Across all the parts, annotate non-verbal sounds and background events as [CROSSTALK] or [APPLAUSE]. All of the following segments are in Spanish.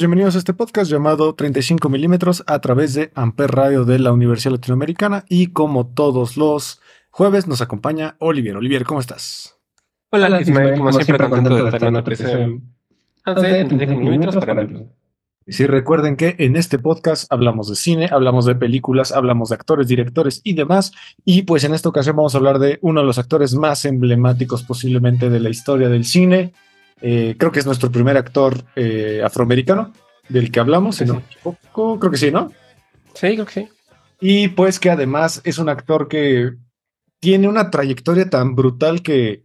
Bienvenidos a este podcast llamado 35 milímetros a través de Amper Radio de la Universidad Latinoamericana y como todos los jueves nos acompaña Olivier. Olivier, ¿cómo estás? Hola, Hola Ismael, como, siempre, contento de estar en la presentación. Y sí, recuerden que en este podcast hablamos de cine, hablamos de películas, hablamos de actores, directores y demás. Y pues en esta ocasión vamos a hablar de uno de los actores más emblemáticos posiblemente de la historia del cine, eh, creo que es nuestro primer actor eh, afroamericano del que hablamos, sí, creo que sí, ¿no? Sí, creo que sí. Y pues que además es un actor que tiene una trayectoria tan brutal que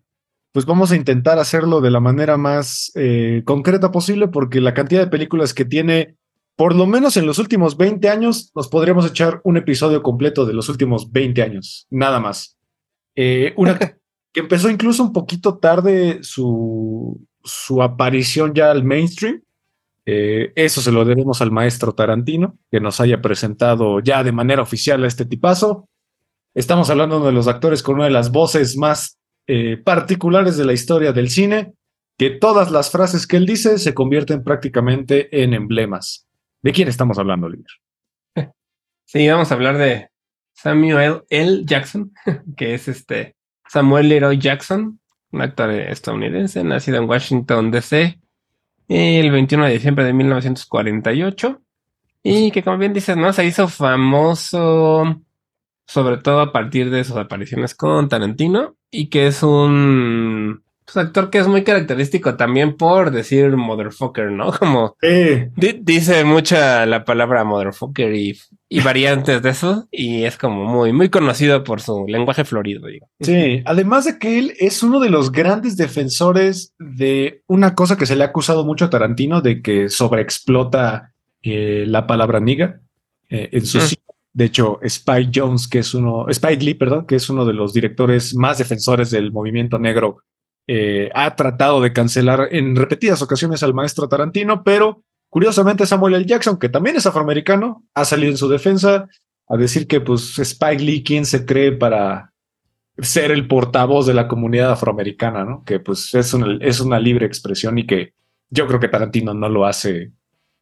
pues vamos a intentar hacerlo de la manera más eh, concreta posible porque la cantidad de películas que tiene, por lo menos en los últimos 20 años, nos podríamos echar un episodio completo de los últimos 20 años, nada más. una [LAUGHS] que empezó incluso un poquito tarde su, su aparición ya al mainstream. Eh, eso se lo debemos al maestro Tarantino, que nos haya presentado ya de manera oficial a este tipazo. Estamos hablando de los actores con una de las voces más eh, particulares de la historia del cine, que todas las frases que él dice se convierten prácticamente en emblemas. ¿De quién estamos hablando, Oliver? [LAUGHS] Sí, vamos a hablar de Samuel L. Jackson, [LAUGHS] que es este Samuel Leroy Jackson, un actor estadounidense, nacido en Washington, D.C., el 21 de diciembre de 1948, y que como bien dices, ¿no? Se hizo famoso sobre todo a partir de sus apariciones con Tarantino, y que es un pues, actor que es muy característico también por decir motherfucker, ¿no? [LAUGHS] Como dice mucha la palabra motherfucker y, y, variantes de eso, y es como muy, muy conocido por su lenguaje florido, digo. Sí, además de que él es uno de los grandes defensores de una cosa que se le ha acusado mucho a Tarantino, de que sobreexplota eh, la palabra niga eh, en su mm. De hecho, Spike Jones, que es uno, Spike Lee, perdón, que es uno de los directores más defensores del movimiento negro eh, ha tratado de cancelar en repetidas ocasiones al maestro Tarantino, pero curiosamente Samuel L. Jackson, que también es afroamericano, ha salido en su defensa a decir que pues Spike Lee, ¿quién se cree para ser el portavoz de la comunidad afroamericana, ¿no? Que pues es una, es una libre expresión y que yo creo que Tarantino no lo hace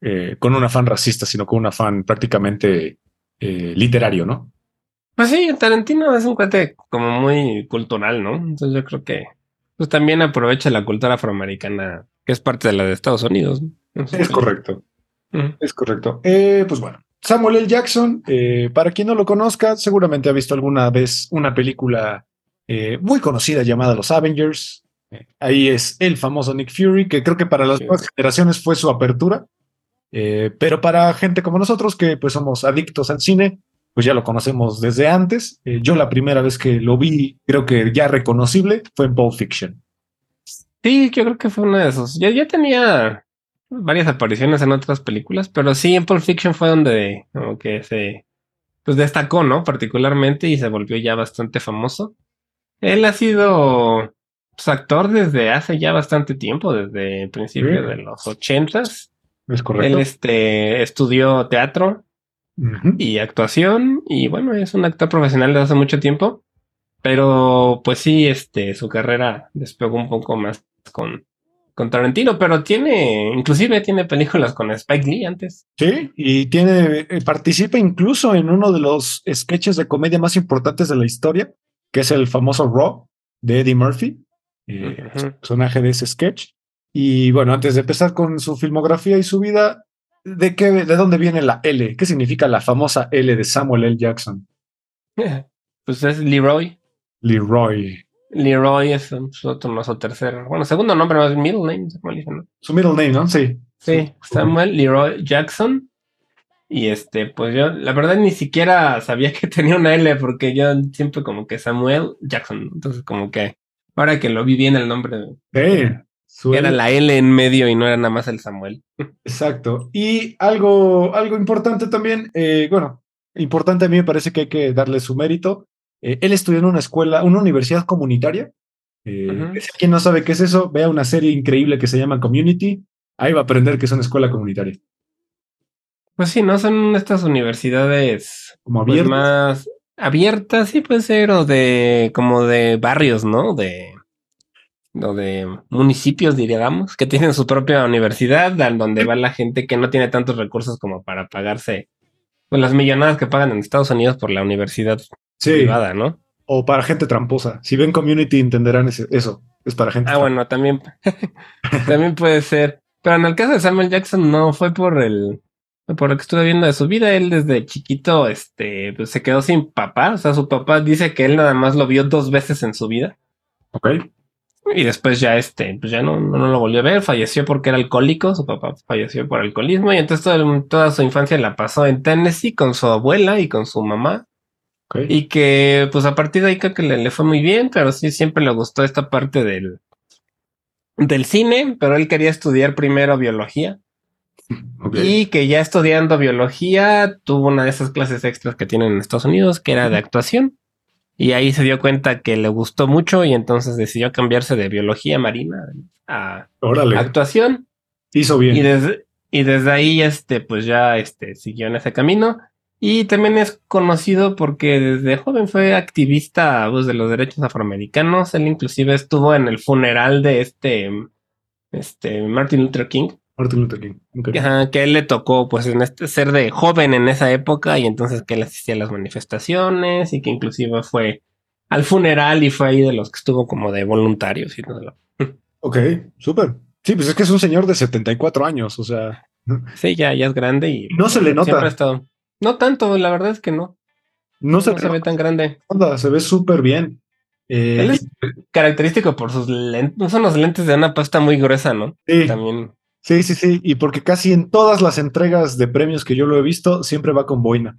eh, con un afán racista, sino con un afán prácticamente eh, literario, ¿no? Pues sí, Tarantino es un cuate como muy cultural, ¿no? Entonces yo creo que pues también aprovecha la cultura afroamericana, que es parte de la de Estados Unidos. es correcto. Es correcto. Eh, pues bueno, Samuel L. Jackson, eh, para quien no lo conozca, seguramente ha visto alguna vez una película eh, muy conocida llamada Los Avengers. ahí es el famoso Nick Fury, que creo que para las nuevas generaciones fue su apertura. pero para gente como nosotros, que pues somos adictos al cine, pues ya lo conocemos desde antes. Eh, yo la primera vez que lo vi, creo que ya reconocible, fue en Pulp Fiction. Sí, yo creo que fue uno de esos. Ya, ya tenía varias apariciones en otras películas, pero sí, en Pulp Fiction fue donde como que se pues destacó, ¿no? Particularmente y se volvió ya bastante famoso. Él ha sido pues, actor desde hace ya bastante tiempo, desde principios de los ochentas. Es correcto. Él este, estudió teatro y actuación. Y bueno, es un actor profesional desde hace mucho tiempo. Pero pues sí, este, su carrera despegó un poco más con con Tarantino, pero tiene, inclusive tiene películas con Spike Lee antes. Sí, y tiene, eh, participa incluso en uno de los sketches de comedia más importantes de la historia, que es el famoso Raw de Eddie Murphy, eh, personaje de ese sketch. Y bueno, antes de empezar con su filmografía y su vida, ¿de qué, de dónde viene la L? ¿Qué significa la famosa L de Samuel L. Jackson? [LAUGHS] Pues es Leroy. Leroy. Leroy es otro, no su tercer, bueno, segundo nombre más middle name, ¿no? Su middle name, ¿no? Sí. Sí, Samuel Leroy Jackson. Y este, pues yo, la verdad ni siquiera sabía que tenía una L, porque yo siempre como que Samuel Jackson. Entonces, como que ahora que lo vi bien el nombre. era la L en medio y no era nada más el Samuel. [LAUGHS] Exacto. Y algo, algo importante también, eh, bueno, importante a mí me parece que hay que darle su mérito. Eh, él estudió en una escuela, una universidad comunitaria. Eh, quien no sabe qué es eso, vea una serie increíble que se llama Community. Ahí va a aprender que es una escuela comunitaria. Pues sí, no son estas universidades como pues, más abiertas, sí puede ser, o de como de barrios, ¿no? De o de municipios, diríamos, que tienen su propia universidad, donde va la gente que no tiene tantos recursos como para pagarse pues, las millonadas que pagan en Estados Unidos por la universidad privada, ¿no? O para gente tramposa. Si ven community entenderán eso. Es para gente. Ah, bueno, también, [LAUGHS] también puede ser. Pero en el caso de Samuel Jackson no fue por el por lo que estuve viendo de su vida, él desde chiquito este pues, se quedó sin papá, o sea, su papá dice que él nada más lo vio dos veces en su vida. Ok. Y después ya este, pues ya no, no, lo volvió a ver, falleció porque era alcohólico, su papá falleció por alcoholismo y entonces toda su infancia la pasó en Tennessee con su abuela y con su mamá. Y que pues a partir de ahí creo que le, fue muy bien, pero sí siempre le gustó esta parte del, del cine, pero él quería estudiar primero biología. Y que ya estudiando biología tuvo una de esas clases extras que tienen en Estados Unidos, que era de actuación. Y ahí se dio cuenta que le gustó mucho y entonces decidió cambiarse de biología marina a actuación. Hizo bien. Y desde, y desde ahí, este, pues ya este, siguió en ese camino. Y también es conocido porque desde joven fue activista pues, de los derechos afroamericanos. Él inclusive estuvo en el funeral de este, este Martin Luther King. Martin Luther King. que él le tocó pues en este, ser de joven en esa época y entonces que él asistía a las manifestaciones y que inclusive fue al funeral y fue ahí de los que estuvo como de voluntarios y todo. Ok, súper. Sí, pues es que es un señor de 74 años, o sea. Sí, ya, ya es grande y no se le nota. Siempre ha estado. No tanto, la verdad es que no. No, se, ve tan grande. se ve súper bien. Eh, Él es característico por sus lentes. Son los lentes de una pasta muy gruesa, ¿no? Sí. También. Sí, sí, sí. Y porque casi en todas las entregas de premios que yo lo he visto, siempre va con boina.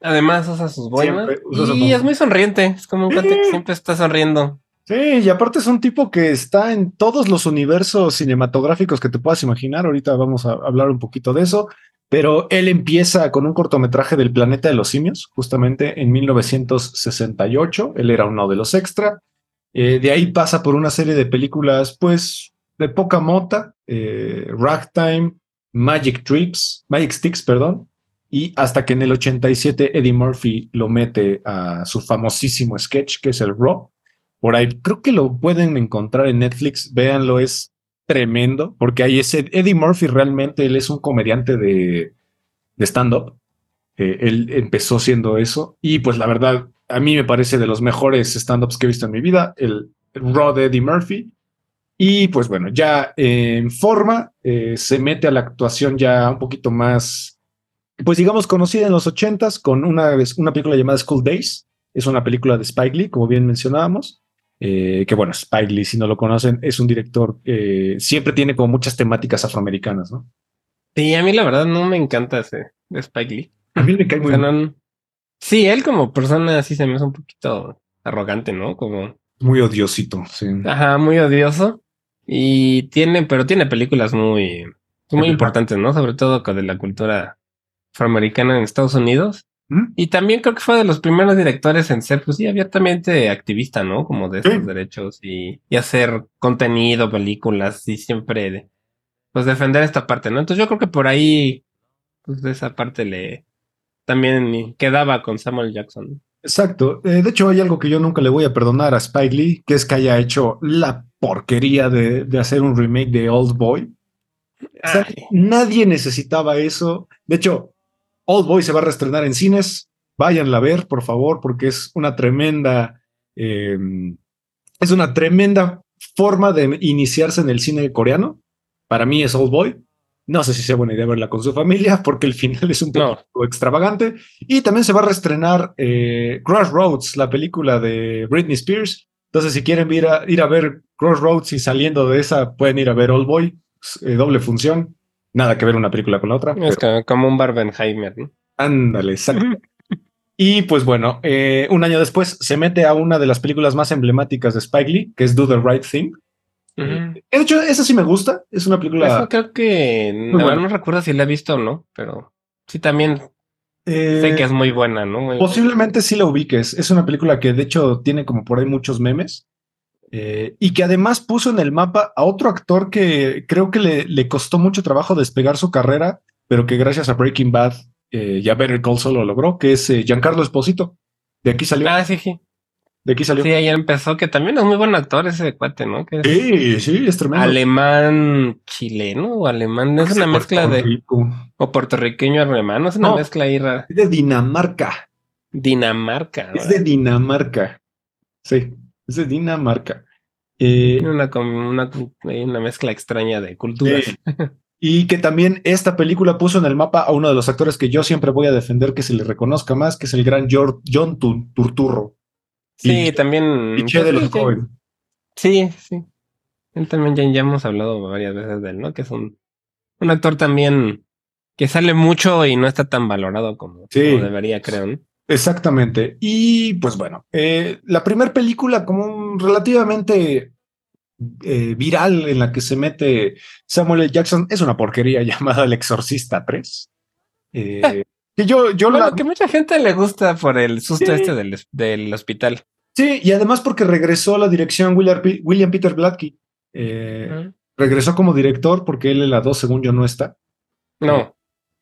Además usa sus boinas. y es muy sonriente. Es como un sí. que siempre está sonriendo. Sí, y aparte es un tipo que está en todos los universos cinematográficos que te puedas imaginar. Ahorita vamos a hablar un poquito de eso. Pero él empieza con un cortometraje del planeta de los simios, justamente en 1968. Él era uno de los extra. Eh, de ahí pasa por una serie de películas, pues, de poca mota, eh, Ragtime, Magic Trips, Magic Sticks, perdón, y hasta que en el 87 Eddie Murphy lo mete a su famosísimo sketch, que es el Raw. Por ahí creo que lo pueden encontrar en Netflix, véanlo, es tremendo, porque ahí ese Eddie Murphy realmente, él es un comediante de, stand-up. Eh, él empezó siendo eso y pues la verdad, a mí me parece de los mejores stand-ups que he visto en mi vida, el, de Eddie Murphy. Y pues bueno, ya en forma, eh, se mete a la actuación ya un poquito más, pues digamos, conocida en los ochentas con una, una película llamada School Days. Es una película de Spike Lee, como bien mencionábamos. Eh, que bueno, Spike Lee, si no lo conocen, es un director que siempre tiene como muchas temáticas afroamericanas, ¿no? Sí, a mí la verdad no me encanta ese de Spike Lee. A mí me cae [LAUGHS] muy bien. Sí, él como persona sí se me hace un poquito arrogante, ¿no? Como... Muy odiosito, sí. Ajá, muy odioso. Y tiene, pero tiene películas muy, muy importantes, ¿no? Sobre todo con de la cultura afroamericana en Estados Unidos. Y también creo que fue de los primeros directores en ser, pues sí, abiertamente activista, ¿no? Como de estos derechos y, hacer contenido, películas y siempre, pues defender esta parte, ¿no? Entonces yo creo que por ahí, pues de esa parte le también quedaba con Samuel Jackson. Exacto. Eh, de hecho, hay algo que yo nunca le voy a perdonar a Spike Lee, que es que haya hecho la porquería de, de hacer un remake de Old Boy. O sea, Ay. nadie necesitaba eso. De hecho, Old Boy se va a reestrenar en cines. Váyanla a ver, por favor, porque es una tremenda. eh, es una tremenda forma de iniciarse en el cine coreano. Para mí es Old Boy. No sé si sea buena idea verla con su familia, [LAUGHS] porque el final es un No. poco extravagante. Y también se va a reestrenar eh, Crossroads, la película de Britney Spears. Entonces, si quieren ir a, ir a ver Crossroads y saliendo de esa, pueden ir a ver Old Boy, eh, doble función. Nada que ver una película con la otra. Es pero- como, como un Barbenheimer, ¿no? Ándale, exacto. [LAUGHS] Y pues bueno, eh, un año después se mete a una de las películas más emblemáticas de Spike Lee, que es Do the Right Thing. Ujú. De hecho, esa sí me gusta. Es una película. Eso creo que no, buena. no recuerdo si la he visto o no, pero sí también eh, sé que es muy buena, ¿no? Muy- Posiblemente sí la ubiques. Es una película que de hecho tiene como por ahí muchos memes. Eh, y que además puso en el mapa a otro actor que creo que le, le costó mucho trabajo despegar su carrera, pero que gracias a Breaking Bad eh, y a Better Call Saul lo logró, que es eh, Giancarlo Esposito. De aquí salió. Ah, sí, sí. de aquí salió. Sí, ahí empezó, que también es muy buen actor ese cuate, ¿no? Que es Sí, sí, es tremendo. alemán chileno o alemán, es una mezcla de, Rico. o puertorriqueño alemán, es una No. mezcla ahí rara. Es de Dinamarca. Dinamarca, ¿no? Es de Dinamarca. Sí, es de Dinamarca. Eh, Tiene una, com- una, mezcla extraña de culturas. Y que también esta película puso en el mapa a uno de los actores que yo siempre voy a defender que se le reconozca más, que es el gran Jor- John Tu- Turturro. Sí, Y- también. Y Che de los Coen. Sí, sí. Él también ya, ya hemos hablado varias veces de él, ¿no? Que es un, un actor también que sale mucho y no está tan valorado como, Sí. como debería, creo, ¿no? Exactamente. Y pues bueno, eh, la primera película como un relativamente eh, viral en la que se mete Samuel L. Jackson es una porquería [LAUGHS] llamada El Exorcista 3. Eh, [LAUGHS] que yo, yo Bueno, la... que mucha gente le gusta por el susto Sí. este del, del hospital. Sí, y además porque regresó a la dirección William, P- William Peter Blatky. Eh, regresó como director porque él en la 2, según yo, no está. No,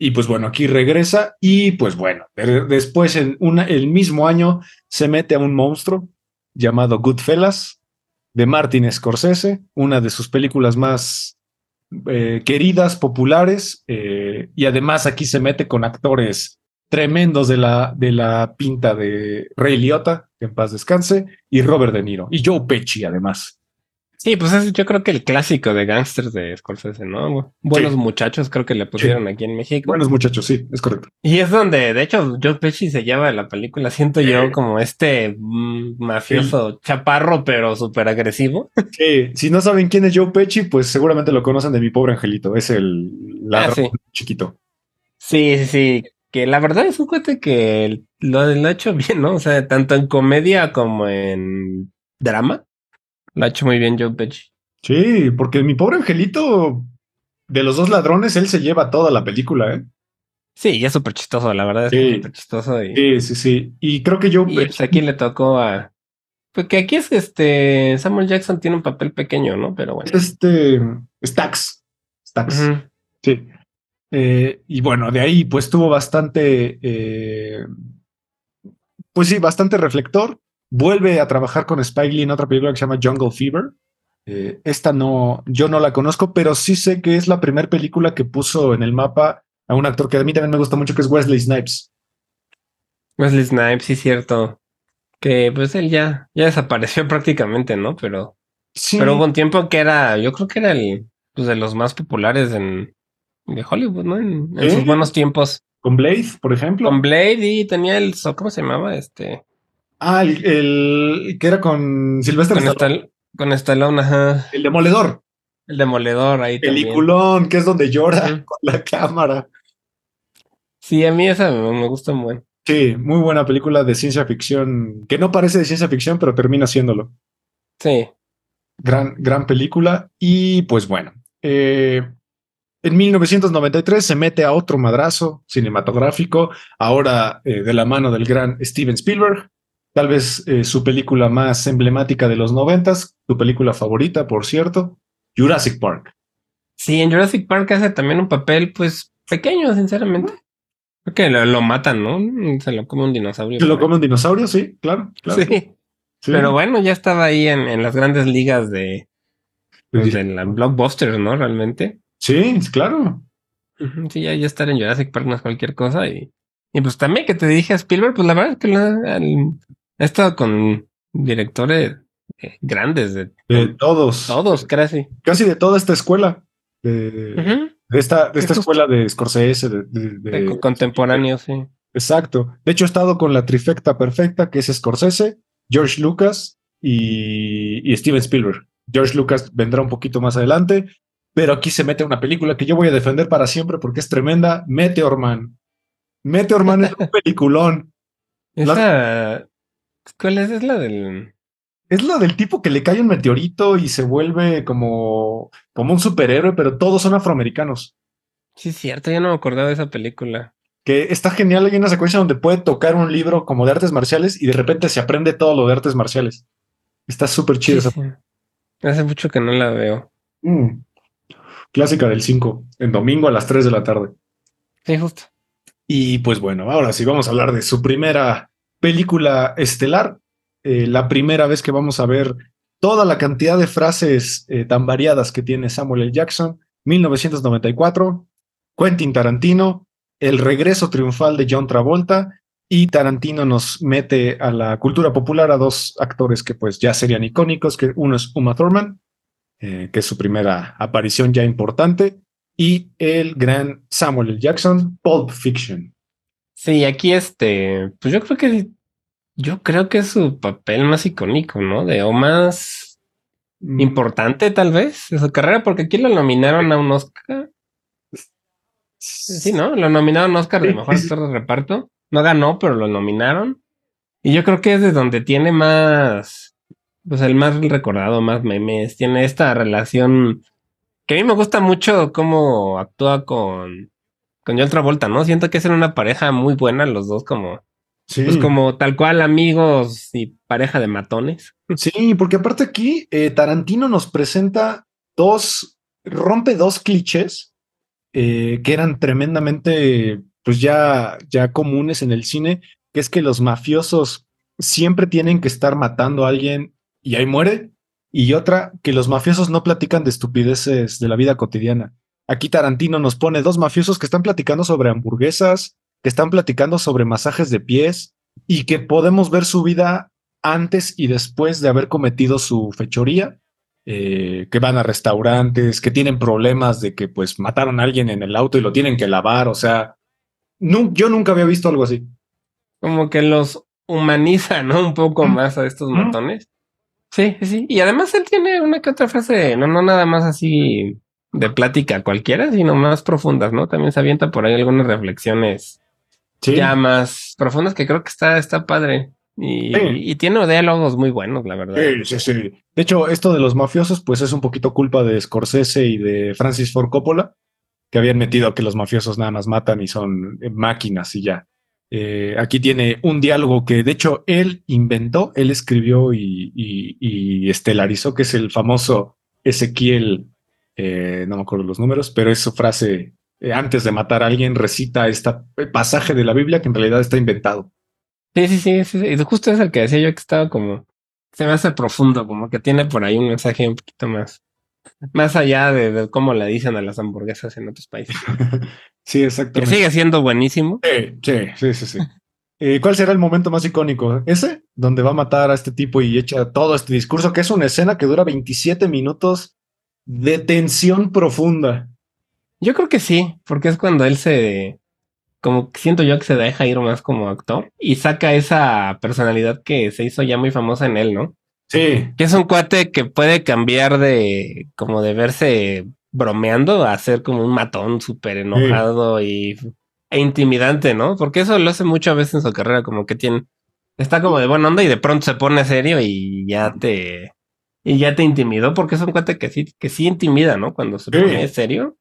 Y pues bueno, aquí regresa y pues bueno, de- después en una, el mismo año se mete a un monstruo llamado Goodfellas de Martin Scorsese, una de sus películas más eh, queridas, populares, eh, y además aquí se mete con actores tremendos de la, de la pinta de Ray Liotta, que en paz descanse, y Robert De Niro, y Joe Pesci además. Sí, pues es yo creo que el clásico de gangsters de Scorsese, ¿no? Buenos Sí. muchachos, creo que le pusieron aquí en México. Buenos muchachos, sí, es correcto. Y es donde, de hecho, Joe Pesci se lleva la película, siento yo, como este mm, mafioso chaparro, pero súper agresivo. Sí, si no saben quién es Joe Pesci, pues seguramente lo conocen de mi pobre angelito. Es el ladrón sí. chiquito. Sí, sí, sí. Que la verdad es un cuate que lo, lo ha hecho bien, ¿no? O sea, tanto en comedia como en drama. Lo ha hecho muy bien Joe Pesci. Sí, porque mi pobre angelito, de los dos ladrones, él se lleva toda la película, ¿eh? Sí, y es súper chistoso, la verdad es Sí. súper chistoso. Y, Sí, sí, sí. Y creo que Joe y, Pesci. pues aquí le tocó a... Porque aquí es este... Samuel Jackson tiene un papel pequeño, ¿no? Pero bueno. Este. Stax. Stax. Ujú. Sí. Eh, y bueno, de ahí pues tuvo bastante, eh, pues sí, bastante reflector. Vuelve a trabajar con Spike Lee en otra película que se llama Jungle Fever. Eh, esta no, yo no la conozco, pero sí sé que es la primera película que puso en el mapa a un actor que a mí también me gusta mucho, que es Wesley Snipes. Wesley Snipes, sí, cierto. Que pues él ya, ya desapareció [LAUGHS] prácticamente, ¿no? Pero, Sí, pero hubo un tiempo que era, yo creo que era el, pues de los más populares en de Hollywood, ¿no? En, sus buenos tiempos. con Blade, por ejemplo. Con Blade y tenía el, ¿cómo se llamaba? Este, ah, el, el que era con Sylvester con, Stallone, Estal- con Stallone, ajá. el demoledor. El demoledor ahí también. Peliculón, que es donde llora [LAUGHS] con la cámara. Sí, a mí esa me, me gusta muy bien. Sí, muy buena película de ciencia ficción, que no parece de ciencia ficción, pero termina siéndolo. Sí. Gran, gran película. Y pues bueno, eh, en 1993 se mete a otro madrazo cinematográfico, ahora eh, de la mano del gran Steven Spielberg. Tal vez eh, su película más emblemática de los noventas, tu película favorita, por cierto, Jurassic Park. Sí, en Jurassic Park hace también un papel, pues, pequeño, sinceramente. Creo que lo, lo matan, ¿no? Se lo come un dinosaurio. ¿Se lo come un dinosaurio? Sí, claro. claro. Sí. Sí. Pero bueno, ya estaba ahí en, en las grandes ligas de, Pues de la blockbuster, ¿no? Realmente. Sí, claro. Sí, ya, ya estar en Jurassic Park no es cualquier cosa. Y, y pues también que te dije a Spielberg, pues la verdad es que la, he estado con directores eh, grandes de, de todos. Todos, casi. Casi de toda esta escuela. De, de esta, de esta escuela de Scorsese. De, de contemporáneo, sí. Exacto. De hecho, he estado con la trifecta perfecta, que es Scorsese, George Lucas y, y Steven Spielberg. George Lucas vendrá un poquito más adelante, pero aquí se mete una película que yo voy a defender para siempre porque es tremenda, Meteor Man. Meteor Man es un [LAUGHS] peliculón. Esa... ¿Cuál es? Es la del... Es la del tipo que le cae un meteorito y se vuelve como, como un superhéroe, pero todos son afroamericanos. Sí, es cierto, ya no me acordaba de esa película. Que está genial, hay una secuencia donde puede tocar un libro como de artes marciales y de repente se aprende todo lo de artes marciales. Está súper chido. Sí, sí. Hace mucho que no la veo. Mm. Clásica del 5, en domingo a las 3 de la tarde. Sí, justo. Y pues bueno, ahora sí vamos a hablar de su primera película estelar. Eh, la primera vez que vamos a ver toda la cantidad de frases eh, tan variadas que tiene Samuel L. Jackson. 1994, Quentin Tarantino, el regreso triunfal de John Travolta y Tarantino nos mete a la cultura popular a dos actores que pues ya serían icónicos, que uno es Uma Thurman eh, que es su primera aparición ya importante, y el gran Samuel L. Jackson, Pulp Fiction. Sí, aquí este, pues yo creo que yo creo que es su papel más icónico, ¿no? De o más mm. importante tal vez de su carrera, porque aquí lo nominaron a un Oscar. Sí, ¿no? Lo nominaron a Oscar de mejor actor de reparto. No ganó, pero lo nominaron. Y yo creo que es de donde tiene más pues el más recordado, más memes, tiene esta relación que a mí me gusta mucho cómo actúa con, con John Travolta, ¿no? Siento que es una pareja muy buena los dos como, sí. pues como tal cual amigos y pareja de matones. Sí, porque aparte aquí eh, Tarantino nos presenta dos, rompe dos clichés eh, que eran tremendamente, pues ya, ya comunes en el cine, que es que los mafiosos siempre tienen que estar matando a alguien y ahí muere. Y otra, que los mafiosos no platican de estupideces de la vida cotidiana. Aquí Tarantino nos pone dos mafiosos que están platicando sobre hamburguesas, que están platicando sobre masajes de pies y que podemos ver su vida antes y después de haber cometido su fechoría, eh, que van a restaurantes, que tienen problemas de que pues mataron a alguien en el auto y lo tienen que lavar, o sea, no, yo nunca había visto algo así. Como que los humaniza, ¿no? Un poco más a estos matones. Sí, sí. Y además él tiene una que otra frase, no, no nada más así de plática cualquiera, sino más profundas, ¿no? También se avienta por ahí algunas reflexiones ya más profundas que creo que está, está padre. Y, y, tiene diálogos muy buenos, la verdad. Sí, sí, sí. De hecho, esto de los mafiosos, pues es un poquito culpa de Scorsese y de Francis Ford Coppola, que habían metido que los mafiosos nada más matan y son máquinas y ya. Eh, aquí tiene un diálogo que de hecho él inventó, él escribió y, estelarizó, que es el famoso Ezequiel, eh, no me acuerdo los números, pero es su frase, eh, antes de matar a alguien recita este pasaje de la Biblia que en realidad está inventado. Sí, sí, sí, sí, y justo es el que decía yo que estaba como, se me hace profundo, como que tiene por ahí un mensaje un poquito más, más allá de, cómo le dicen a las hamburguesas en otros países. [LAUGHS] Sí, exactamente. Que sigue siendo buenísimo. Sí, sí, sí, sí. Eh, ¿Cuál será el momento más icónico? ¿Ese? Donde va a matar a este tipo y echa todo este discurso, que es una escena que dura 27 minutos de tensión profunda. Yo creo que sí, porque es cuando él se. Como siento yo que se deja ir más como actor y saca esa personalidad que se hizo ya muy famosa en él, ¿no? Sí. Que es un cuate que puede cambiar de. como de verse bromeando a ser como un matón súper enojado y e intimidante, ¿no? Porque eso lo hace muchas veces en su carrera, como que tiene, está como de buena onda y de pronto se pone serio y ya te, y ya te intimidó, porque es un cuate que sí, que sí intimida, ¿no? Cuando se pone serio,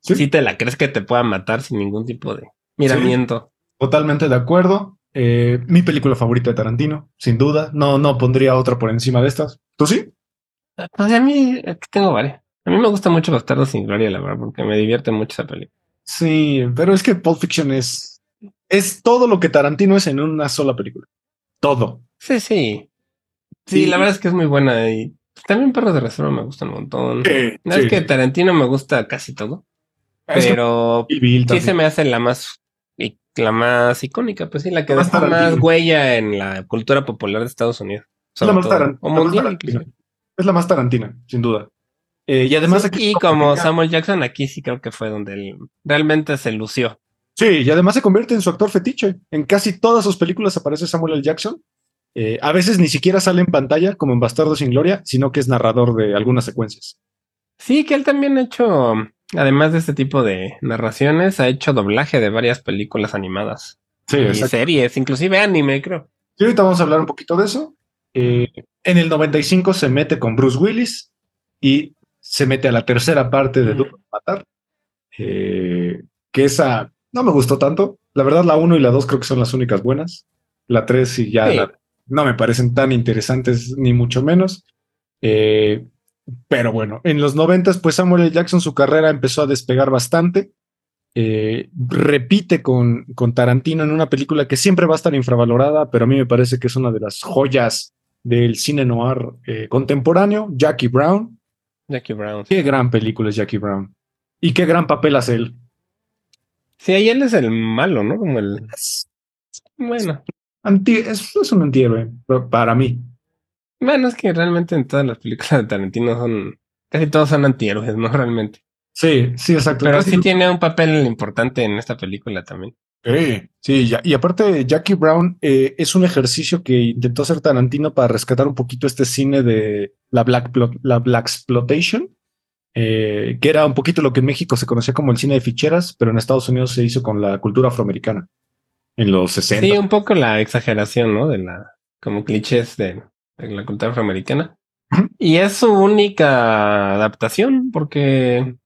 sí. te la crees que te pueda matar sin ningún tipo de miramiento. Totalmente de acuerdo. Eh, mi película favorita de Tarantino, sin duda. No, no pondría otra por encima de estas. ¿Tú sí? Pues a mí tengo varias. A mí me gusta mucho Bastardo sin Gloria, la verdad, porque me divierte mucho esa película. Sí, pero es que Pulp Fiction es, es todo lo que Tarantino es en una sola película. Todo. Sí, sí. Sí, la verdad es que es muy buena y También Perros de Reserva me gusta un montón. Sí, no sí. es que Tarantino me gusta casi todo, Es pero sí se me hace la más la más icónica, pues sí, la que La más deja más Tarantino. huella en la cultura popular de Estados Unidos. la sobre más todo, Taran- o la más inclusive. Es la más Tarantina, sin duda. Eh, y además Sí, aquí y como Samuel Jackson, aquí sí creo que fue donde él realmente se lució. Sí, y además se convierte en su actor fetiche. En casi todas sus películas aparece Samuel L. Jackson. Eh, a veces ni siquiera sale en pantalla, como en Bastardo sin Gloria, sino que es narrador de algunas secuencias. Sí, que él también ha hecho, además de este tipo de narraciones, ha hecho doblaje de varias películas animadas Sí, y series, inclusive anime, creo. Y ahorita vamos a hablar un poquito de eso. Eh, en el 95 se mete con Bruce Willis y se mete a la tercera parte de Mm. Duro Matar, eh, que esa no me gustó tanto. La verdad, la 1 y la 2 creo que son las únicas buenas. La 3 y ya Sí. la- no me parecen tan interesantes, ni mucho menos. Eh, pero bueno, en los 90 pues Samuel L. Jackson su carrera empezó a despegar bastante. Eh, repite con, con Tarantino en una película que siempre va a estar infravalorada, pero a mí me parece que es una de las joyas del cine noir eh, contemporáneo, Jackie Brown. Jackie Brown. Qué gran película es Jackie Brown. Y qué gran papel hace él. Sí, ahí él es el malo, ¿no? Como el. Bueno, Anti- es, es un antihéroe pa- para mí. bueno, es que realmente en todas las películas de Tarantino son. Casi todos son antihéroes, ¿no? [LAUGHS] Realmente. Sí, sí, exacto. Pero Casi- sí tiene un papel importante en esta película también. Sí, sí, ya- y aparte Jackie Brown eh, es un ejercicio que intentó hacer Tarantino para rescatar un poquito este cine de la Black, la Black Exploitation, eh, que era un poquito lo que en México se conocía como el cine de ficheras, pero en Estados Unidos se hizo con la cultura afroamericana en los 60. Sí, un poco la exageración, ¿no? De la. Como clichés de, de la cultura afroamericana. Y es su única adaptación, porque.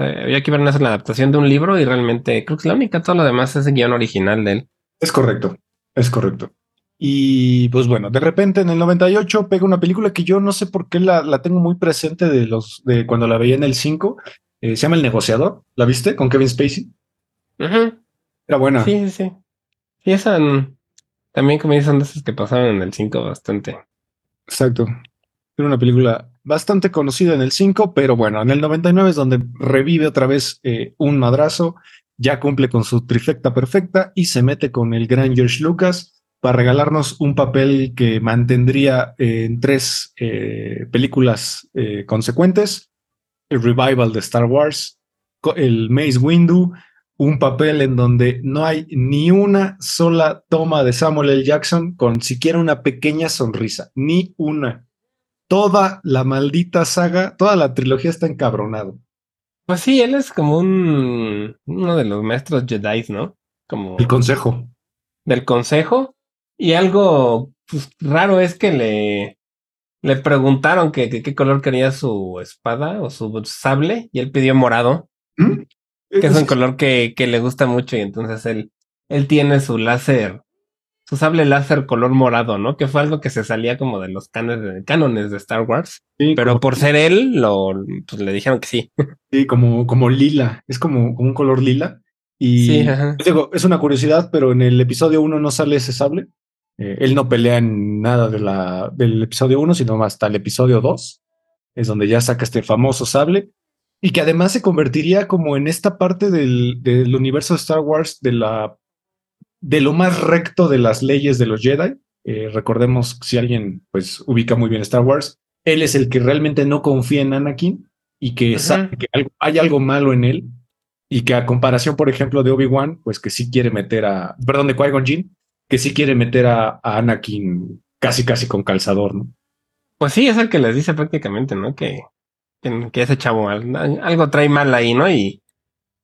Eh, Jackie Brown es la adaptación de un libro y realmente creo que es la única. Todo lo demás es el guion original de él. Es correcto, es correcto. Y pues bueno, de repente en el 98 pega una película que yo no sé por qué la, la tengo muy presente de los de cuando la veía en el 5. eh, se llama El Negociador. ¿La viste? Con Kevin Spacey. Era buena. Sí, sí, sí. Sí, esa mm, también como dicen de que pasaban en el 5 bastante. Exacto. Era una película bastante conocida en el 5, pero bueno, en el 99 es donde revive otra vez eh, un madrazo, ya cumple con su trifecta perfecta y se mete con el gran George Lucas para regalarnos un papel que mantendría eh, en tres eh, películas consecuentes, el revival de Star Wars, el Maze Windu, un papel en donde no hay ni una sola toma de Samuel L. Jackson con siquiera una pequeña sonrisa, ni una. Toda la maldita saga, toda la trilogía está encabronado. Pues sí, él es como un uno de los maestros Jedi, ¿no? Como El consejo. del consejo. Y algo pues, raro es que le, le preguntaron que que qué color quería su espada o su sable, y él pidió morado. Que es un [LAUGHS] color que, que le gusta mucho, y entonces él, él tiene su láser, su sable láser color morado, ¿no? Que fue algo que se salía como de los cánones, cánones de Star Wars. Sí, Pero como, por ser él, lo, pues le dijeron que sí. sí, como, como lila. Es como, como un color lila. Y Sí, ajá. digo, es una curiosidad, pero en el episodio 1 no sale ese sable. Eh, él no pelea en nada de la, del episodio 1, sino hasta el episodio 2. Es donde ya saca este famoso sable. Y que además se convertiría como en esta parte del, del universo de Star Wars de la de lo más recto de las leyes de los Jedi. Eh, recordemos si alguien pues ubica muy bien Star Wars, él es el que realmente no confía en Anakin y que sabe que algo- hay algo malo en él y que a comparación, por ejemplo, de Obi-Wan, pues que sí quiere meter a, perdón, de Qui-Gon Jinn, que sí quiere meter a, a Anakin casi casi con calzador, ¿no? Pues sí, es el que les dice prácticamente, ¿no? Que, que, que ese chavo al- algo trae mal ahí, ¿no? Y,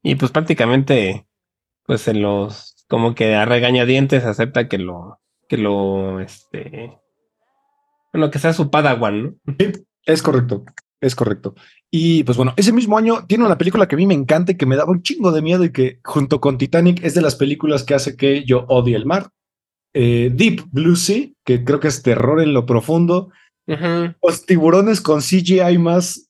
y pues prácticamente, pues se los, como que a regañadientes acepta que lo, que lo, este, bueno, que sea su padawan, ¿no? Es correcto, es correcto. Y pues bueno, ese mismo año tiene una película que a mí me encanta y que me daba un chingo de miedo y que junto con Titanic es de las películas que hace que yo odie el mar. Eh, Deep Blue Sea, que creo que es terror en lo profundo. Los tiburones con CGI más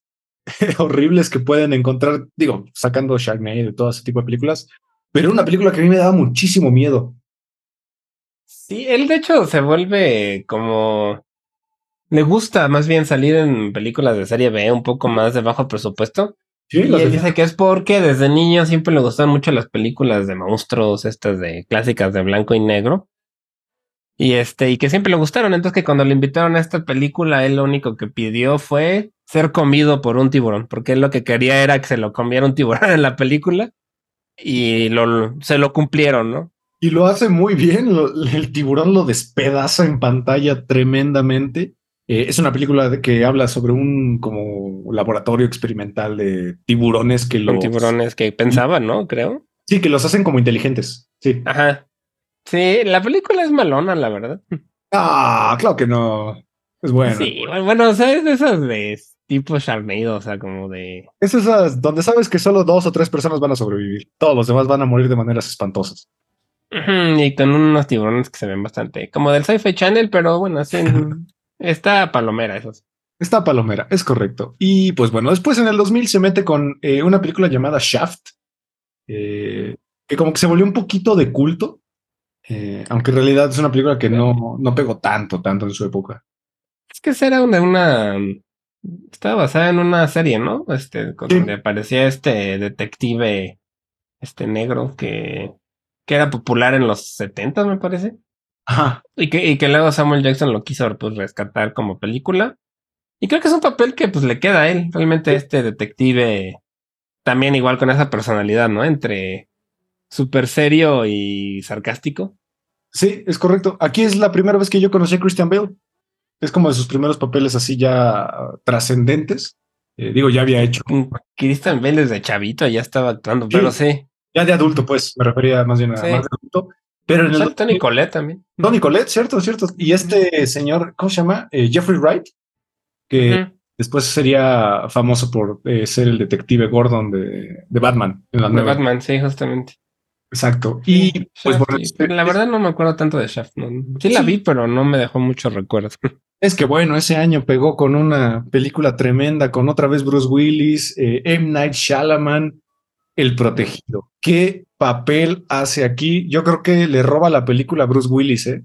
[LAUGHS] horribles que pueden encontrar, digo, sacando Sharknado y todo ese tipo de películas, pero una película que a mí me daba muchísimo miedo. Sí, él de hecho se vuelve como le gusta más bien salir en películas de serie B un poco más de bajo presupuesto. Sí, Y él dice que es porque desde niño siempre le gustan mucho las películas de monstruos, estas de clásicas de blanco y negro. Y este, y que siempre le gustaron. Entonces que cuando le invitaron a esta película, él lo único que pidió fue ser comido por un tiburón. Porque él lo que quería era que se lo comiera un tiburón [LAUGHS] en la película. Y lo, se lo cumplieron, ¿no? Y lo hace muy bien. lo- el tiburón lo despedaza en pantalla tremendamente. Eh, es una película que habla sobre un como laboratorio experimental de tiburones que los, tiburones que pensaban, ¿no? Creo. sí, que los hacen como inteligentes. Sí. Ajá. Sí, la película es malona, la verdad. Ah, claro que no. Es bueno. Sí, bueno, bueno, o sea, es de esas de tipo Sharknado, o sea, como de... Es esas donde sabes que solo dos o tres personas van a sobrevivir. Todos los demás van a morir de maneras espantosas. Y con unos tiburones que se ven bastante como del Sci-Fi Channel, pero bueno, así [LAUGHS] está palomera eso. sí. Está Palomera, es correcto. Y pues bueno, después en el 2000 se mete con eh, una película llamada Shaft, eh, que como que se volvió un poquito de culto, eh, aunque en realidad es una película que no, no pegó tanto, tanto en su época. Es que esa era una, una estaba basada en una serie, ¿no? Este, con Sí. donde aparecía este detective este negro que, que era popular en los 70, me parece. Ajá. Y que, y que luego Samuel Jackson lo quiso pues, rescatar como película. Y creo que es un papel que pues le queda a él. Realmente este detective también igual con esa personalidad, ¿no? Entre súper serio y sarcástico. Sí, es correcto. Aquí es la primera vez que yo conocí a Christian Bale. Es como de sus primeros papeles así ya trascendentes. Eh, digo, ya había hecho. Christian Bale desde chavito ya estaba actuando, pero sí. Ya de adulto, pues, me refería más bien a Sí. más de adulto. Pero en el Tony Collette también. Tony Collette, cierto, cierto. Y este señor, ¿cómo se llama? Eh, Jeffrey Wright, que después sería famoso por eh, ser el detective Gordon de, de Batman en la De nueva. Batman, sí, justamente. Exacto. Y pues Shaft, bueno, sí, es- pero la verdad no me acuerdo tanto de Shaft. ¿no? Sí la vi, pero no me dejó muchos recuerdos. [LAUGHS] es que bueno, ese año pegó con una película tremenda, con otra vez Bruce Willis, eh, M. Night Shyamalan, El Protegido. ¿Qué papel hace aquí? Yo creo que le roba la película a Bruce Willis, ¿eh?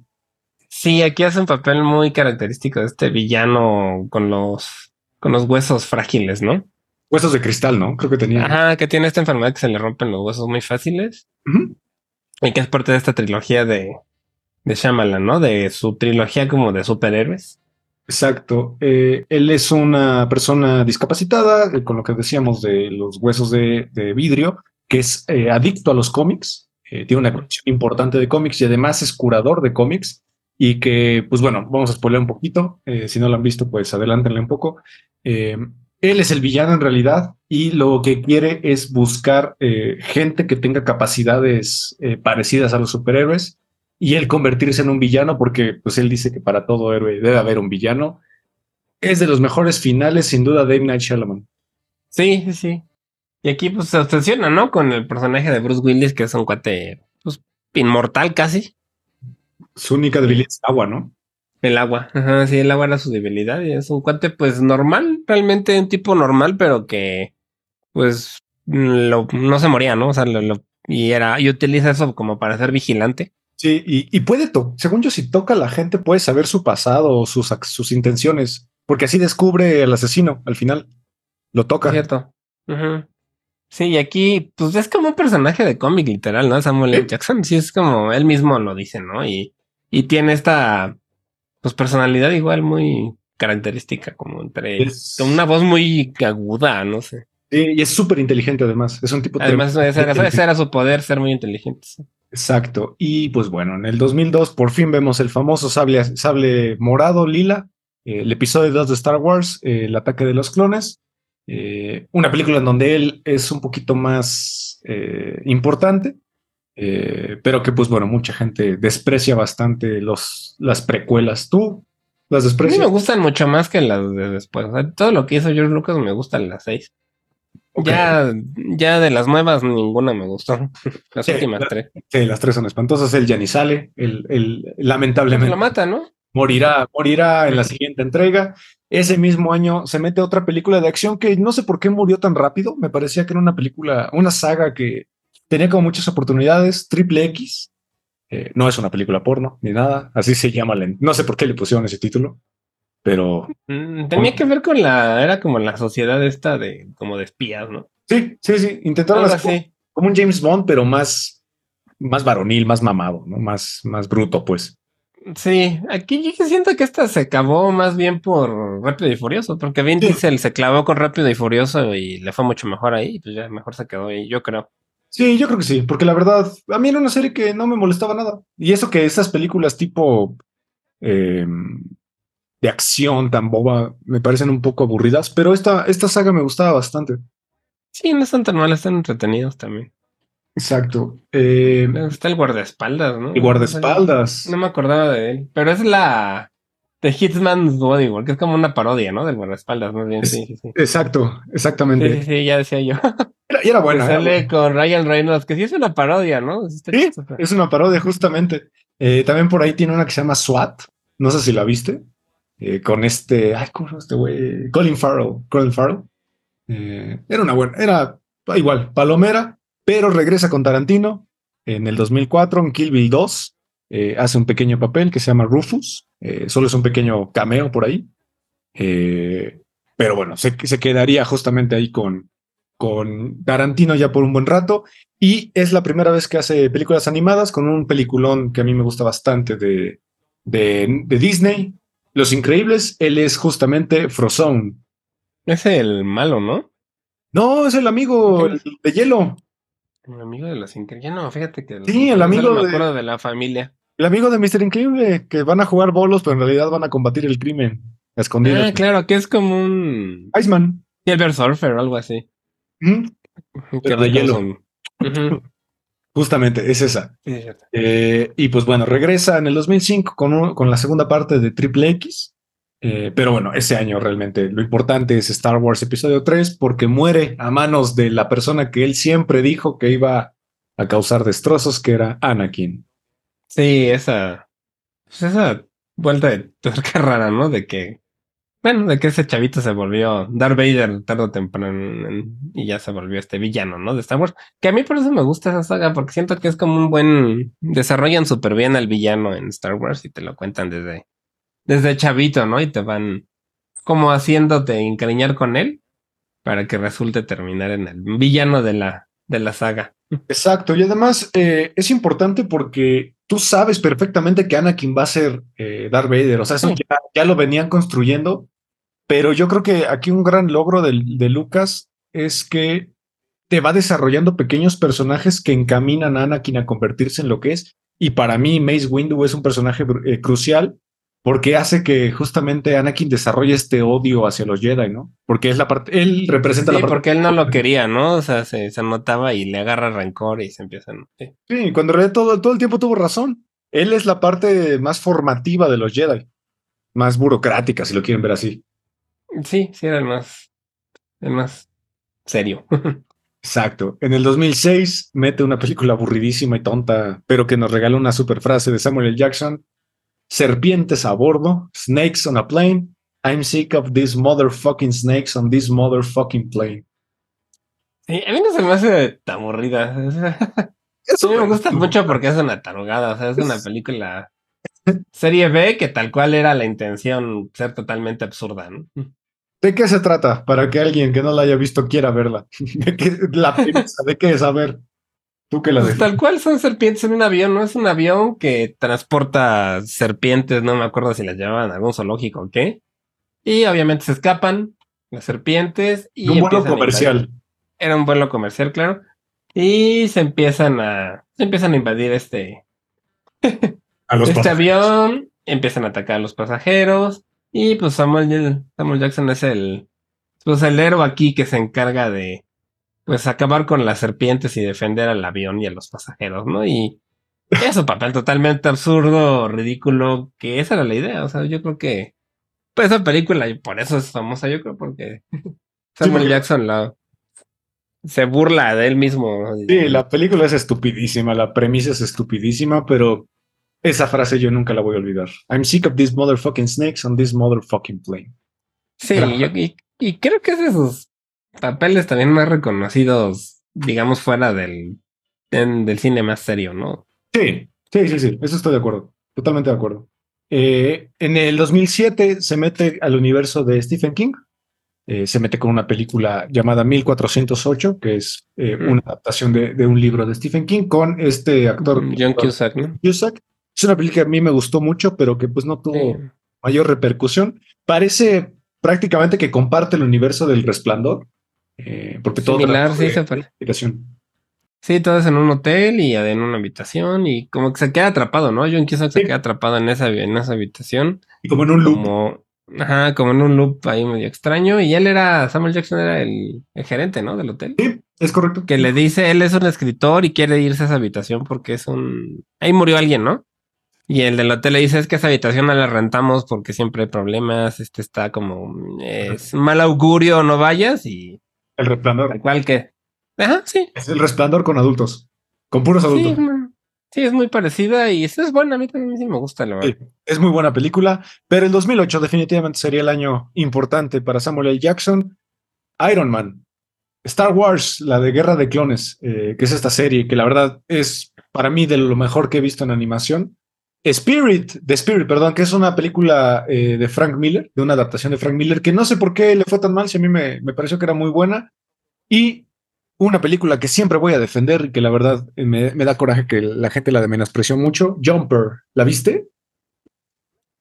Sí, aquí hace un papel muy característico de este villano con los, con los huesos frágiles, ¿no? Huesos de cristal, ¿no? Creo que tenía. Ajá, que tiene esta enfermedad que se le rompen los huesos muy fáciles y que es parte de esta trilogía de, de Shyamalan, ¿no? De su trilogía como de superhéroes. Exacto. Eh, él es una persona discapacitada, eh, con lo que decíamos de los huesos de, de vidrio, que es eh, adicto a los cómics, tiene una colección importante de cómics y además es curador de cómics. Y que, pues bueno, vamos a spoiler un poquito. si no lo han visto, pues adelántenle un poco. Él es el villano en realidad y lo que quiere es buscar eh, gente que tenga capacidades eh, parecidas a los superhéroes y él convertirse en un villano porque pues él dice que para todo héroe debe haber un villano. Es de los mejores finales, sin duda, Dave Night Shyamalan. Sí, sí, sí. Y aquí pues se obsesiona, ¿no? Con el personaje de Bruce Willis, que es un cuate, pues, inmortal casi. Su única debilidad es agua, ¿no? El agua. Ajá, sí, el agua era su debilidad. Y es un cuate, pues, normal, realmente un tipo normal, pero que, pues, lo- no se moría, ¿no? O sea, lo, lo- y era, y utiliza eso como para ser vigilante. Sí, y, y puede, to según yo, si toca a la gente, puede saber su pasado o sus, sus intenciones, porque así descubre al asesino al final. Lo toca. ¿Cierto? Sí, y aquí, pues es como un personaje de cómic literal, ¿no? Samuel L. Sí. Jackson, sí, es como él mismo lo dice, ¿no? Y, y tiene esta, pues, personalidad igual muy característica, como entre Es- una voz muy aguda, no sé. Sí, y es súper inteligente además. Es un tipo Además, tremendo- ese era, ese era su poder, ser muy inteligente. sí. Exacto. Y pues bueno, en el 2002 por fin vemos el famoso sable, sable morado lila, eh, el episodio 2 de Star Wars, eh, el ataque de los clones, eh, una película en donde él es un poquito más importante, eh, pero que pues bueno, mucha gente desprecia bastante los, las precuelas. ¿Tú las A mí desprecias? me gustan mucho más que las de después. O sea, todo lo que hizo George Lucas me gustan las seis. Ya, ya de las nuevas ninguna me gustó. [LAUGHS] Las Sí, últimas la- tres. Sí, las tres son espantosas. Él ya ni sale, él, él lamentablemente Lo mata, ¿no? morirá, morirá en la siguiente entrega. Ese mismo año se mete otra película de acción que no sé por qué murió tan rápido. Me parecía que era una película, una saga que tenía como muchas oportunidades. Triple X. Eh, no es una película porno ni nada. Así se llama. la- No sé por qué le pusieron ese título. pero Mm, Tenía que ver con la, era como la sociedad esta de, como de espías, ¿no? sí, sí, sí, intentaron hacer así. como un James Bond, pero más, más varonil, más mamado, ¿no? Más, más bruto, pues. Sí, aquí yo siento que esta se acabó más bien por Rápido y Furioso, porque Vin Sí. Diesel se clavó con Rápido y Furioso y le fue mucho mejor ahí, pues ya mejor se quedó ahí, yo creo. Sí, yo creo que sí, porque la verdad, a mí era una serie que no me molestaba nada. Y eso que esas películas tipo eh, de acción tan boba me parecen un poco aburridas, pero esta, esta saga me gustaba bastante. Sí, no están tan mal, están entretenidos también. Exacto. Eh, Está el guardaespaldas, ¿no? y guardaespaldas. No me acordaba de él, pero es la de Hitman's Bodywork, que es como una parodia, ¿no? Del guardaespaldas, más bien, Es- sí, sí, sí. Exacto, Sí, exactamente. sí, sí, ya decía yo. [LAUGHS] Era, y era buena. Que era sale buena. con Ryan Reynolds, que sí es una parodia, ¿no? Está Sí, chistosa. es una parodia, justamente. Eh, también por ahí tiene una que se llama SWAT. No sé si la viste. Eh, con este. Ay, ¿cómo este güey? Colin Farrell. Colin Farrell. Eh, era una buena. Era igual, Palomera, pero regresa con Tarantino en el 2004 en Kill Bill 2. eh, hace un pequeño papel que se llama Rufus. solo es un pequeño cameo por ahí. Pero bueno, se, se quedaría justamente ahí con, con Tarantino ya por un buen rato. Y es la primera vez que hace películas animadas con un peliculón que a mí me gusta bastante de, de, de Disney. Los Increíbles, él es justamente Frozone. Es el malo, ¿no? No, es el amigo de hielo. El amigo de los increíbles. No, fíjate que. Sí, el amigo de- la familia. El amigo de Mr. Increíble, que van a jugar bolos, pero en realidad van a combatir el crimen a escondidas. Ah, claro, que es como un Iceman. Silver Surfer o algo así. Pero de hielo. Justamente, es esa. Sí. Eh, y pues bueno, regresa en el 2005 con, un- con la segunda parte de Triple X. Eh, pero bueno, ese año realmente lo importante es Star Wars Episodio 3 porque muere a manos de la persona que él siempre dijo que iba a causar destrozos, que era Anakin. Sí, esa. Pues esa vuelta de tuerca rara, ¿no? De que. Bueno, de que ese chavito se volvió Darth Vader tarde o temprano y ya se volvió este villano, ¿no? De Star Wars. Que a mí por eso me gusta esa saga, porque siento que es como un buen. Desarrollan súper bien al villano en Star Wars y te lo cuentan desde. Desde chavito, ¿no? Y te van como haciéndote encariñar con él para que resulte terminar en el villano de la, de la saga. Exacto, y además eh, es importante porque tú sabes perfectamente que Anakin va a ser eh, Darth Vader, o sea, eso Sí. ya, ya lo venían construyendo, pero yo creo que aquí un gran logro del- de, Lucas es que te va desarrollando pequeños personajes que encaminan a Anakin a convertirse en lo que es, y para mí Mace Windu es un personaje eh, crucial porque hace que justamente Anakin desarrolle este odio hacia los Jedi, ¿no? Porque es la parte, él representa Sí, la parte porque él no lo [LAUGHS] quería, ¿no? O sea, se, se notaba y le agarra rencor y se empiezan. Sí. Sí, cuando en realidad todo, todo el tiempo tuvo razón. Él es la parte más formativa de los Jedi. Más burocrática, si lo quieren ver así. Sí, sí, era el más, el más serio. [LAUGHS] Exacto. En el 2006 mete una película aburridísima y tonta, pero que nos regala una super frase de Samuel L. Jackson. Serpientes a bordo, snakes on a plane. I'm sick of these motherfucking snakes on this motherfucking plane. Sí, a mí no se me hace tan aburrida. [LAUGHS] Eso mí me gusta mucho porque es una tarugada. O sea, es una película serie B que tal cual era la intención ser totalmente absurda, ¿no? ¿De qué se trata? Para que alguien que no la haya visto quiera verla. [LAUGHS] ¿De qué, la premisa, ¿de qué es? A ver, tú que la Pues tal cual son serpientes en un avión, ¿no? Es un avión que transporta serpientes, no me acuerdo si las llevaban a algún zoológico o qué. Y obviamente se escapan las serpientes y Un vuelo comercial. Era un vuelo comercial, claro. Y se empiezan a se empiezan a invadir este A los [LAUGHS] este pasajeros. avión, empiezan a atacar a los pasajeros y pues Samuel, Samuel Jackson es el pues el héroe aquí que se encarga de pues acabar con las serpientes y defender al avión y a los pasajeros, ¿no? Y es un papel totalmente absurdo, ridículo, que esa era la idea, o sea, yo creo que pues esa película y por eso es famosa, yo creo porque [LAUGHS] Samuel Jackson la se burla de él mismo. ¿no? Sí, la película es estupidísima, la premisa es estupidísima, pero esa frase yo nunca la voy a olvidar. I'm sick of these motherfucking snakes on this motherfucking plane. Sí, yo- y, y creo que es de sus papeles también más reconocidos, digamos, fuera del, en- del cine más serio, ¿no? Sí, sí, sí, sí, eso estoy de acuerdo, totalmente de acuerdo. Eh, en el 2007 se mete al universo de Stephen King. Eh, se mete con una película llamada 1408, que es eh, Mm. una adaptación de, de un libro de Stephen King con este actor. John Cusack, ¿no? Cusack. Es una película que a mí me gustó mucho, pero que pues no tuvo Sí. mayor repercusión. Parece prácticamente que comparte el universo del resplandor, eh, porque todo Similar, sí, se parece. Sí, todo es en un hotel y en una habitación y como que se queda atrapado, ¿no? John Cusack se Sí. queda atrapado en esa, en esa habitación, Y como en un loop. como, ajá, como en un loop ahí medio extraño y él era, Samuel Jackson era el, el gerente, ¿no? Del hotel. Es correcto. Que le dice, él es un escritor y quiere irse a esa habitación porque es un... Ahí murió alguien, ¿no? Y el del hotel le dice, es que esa habitación no la rentamos porque siempre hay problemas, este está como, es mal augurio, no vayas y El resplandor. tal cual que... Ajá, sí. Es el resplandor con adultos. Con puros Sí, adultos. muy- sí, es muy parecida y es buena. A mí también sí me gusta, la verdad. Sí, es muy buena película, pero el 2008 definitivamente sería el año importante para Samuel L. Jackson. Iron Man, Star Wars, la de Guerra de Clones, eh, que es esta serie que la verdad es para mí de lo mejor que he visto en animación. Spirit, de Spirit, perdón, que es una película eh, de Frank Miller, de una adaptación de Frank Miller, que no sé por qué le fue tan mal, si a mí me, me pareció que era muy buena. Y una película que siempre voy a defender y que la verdad me, me da coraje que la gente la menospreció mucho, Jumper. ¿La viste?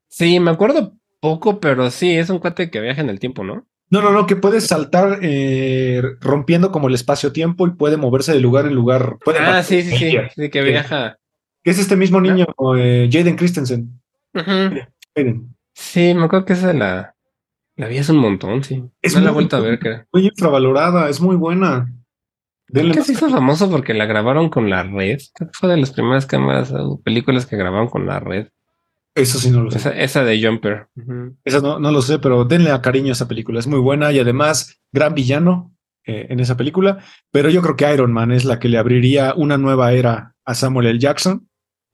Sí, me acuerdo poco, pero sí, es un cuate que viaja en el tiempo, ¿no? No, no, no, que puede saltar eh, rompiendo como el espacio-tiempo y puede moverse de lugar en lugar. Puede Ah, sí, sí, sí. Sí, que viaja. Que es este mismo niño, eh, Jaden Christensen. Jaden. Sí, me acuerdo que esa la, la vi hace un montón, sí. Es no la muy vuelto a ver, creo. Muy infravalorada, es muy buena. Denle Que se hizo famoso porque la grabaron con la red. Creo que fue de las primeras cámaras o películas que grabaron con la red. Eso sí no lo sé. Esa, esa de Jumper. Esa no, no lo sé, pero denle a cariño a esa película. Es muy buena y además gran villano eh, en esa película. Pero yo creo que Iron Man es la que le abriría una nueva era a Samuel L. Jackson,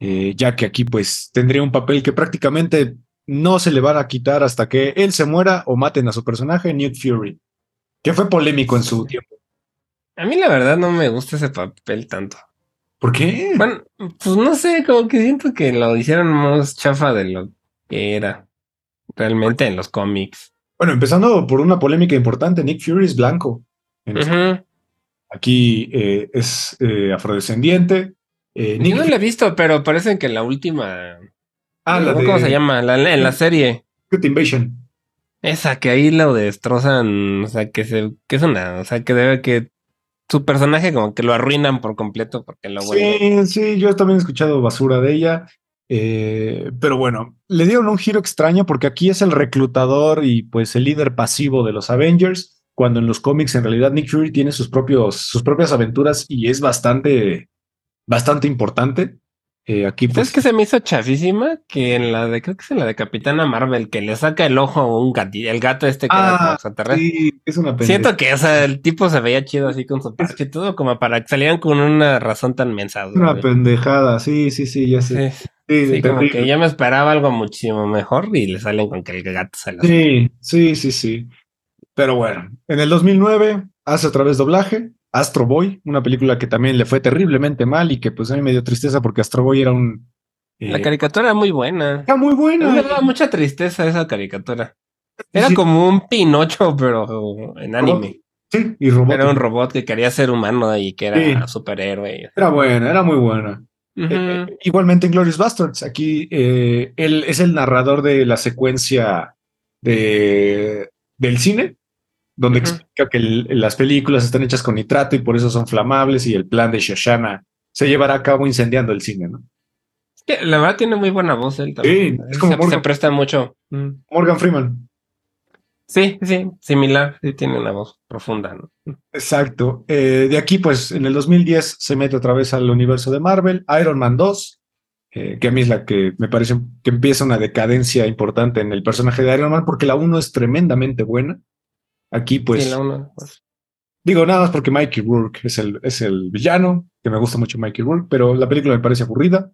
eh, ya que aquí pues tendría un papel que prácticamente no se le van a quitar hasta que él se muera o maten a su personaje, Newt Fury, que fue polémico en su tiempo. A mí la verdad no me gusta ese papel tanto. ¿Por qué? Bueno, pues no sé, como que siento que lo hicieron más chafa de lo que era realmente en los cómics. Bueno, empezando por una polémica importante, Nick Fury es blanco. Aquí eh, es eh, afrodescendiente. Eh, Yo no la he visto, pero parece que la última. Ah, la ¿Cómo se llama? La, en la serie. Secret Invasion. Esa que ahí lo destrozan. O sea, que se, que es una. O sea, que debe que. Su personaje como que lo arruinan por completo porque lo. Sí, sí, yo también he escuchado basura de ella. eh, pero bueno, le dieron un giro extraño porque aquí es el reclutador y pues el líder pasivo de los Avengers, cuando en los cómics en realidad Nick Fury tiene sus, propios, sus propias aventuras y es bastante, bastante importante. Eh, aquí pues, ¿Sabes que se me hizo chafísima? Que en la de, creo que es en la de Capitana Marvel, que le saca el ojo a un gato, el gato este que era Ah, extraterrestre. sí, es una pendeja. Siento que, o sea, el tipo se veía chido así con su parche y todo, como para que salieran con una razón tan mensa. Una güey. pendejada, sí, sí, sí, ya sé. Sí, Sí, sí, como que yo me esperaba algo muchísimo mejor y le salen con que el gato se lo Sí, sí, sí, sí. Pero bueno, en el 2009 hace otra vez doblaje, Astro Boy, una película que también le fue terriblemente mal y que pues a mí me dio tristeza porque Astro Boy era un... eh, La caricatura era muy buena. era muy buena. me daba mucha tristeza esa caricatura. Era Sí, como un Pinocho, pero en anime. Sí, y robot. Era un robot que quería ser humano y que era Sí. superhéroe. Era buena, era muy buena. Ujú. Eh, igualmente en Glorious Bastards, aquí eh, él es el narrador de la secuencia de, del cine, donde explica que el- las películas están hechas con nitrato y por eso son flamables y el plan de Shoshana se llevará a cabo incendiando el cine, ¿no? La verdad tiene muy buena voz él también. Sí, es como se, Morgan. se presta mucho. Mm. Morgan Freeman. Sí, sí, similar. Sí, tiene una voz profunda. ¿no? Exacto. Eh, de aquí, pues, en el 2010 se mete otra vez al universo de Marvel, Iron Man 2, eh, que a mí es la que me parece que empieza una decadencia importante en el personaje de Iron Man, porque la 1 es tremendamente buena. Aquí, pues, Sí, digo nada más porque Mikey Rourke es el, es el villano, que me gusta mucho Mikey Rourke, pero la película me parece aburrida.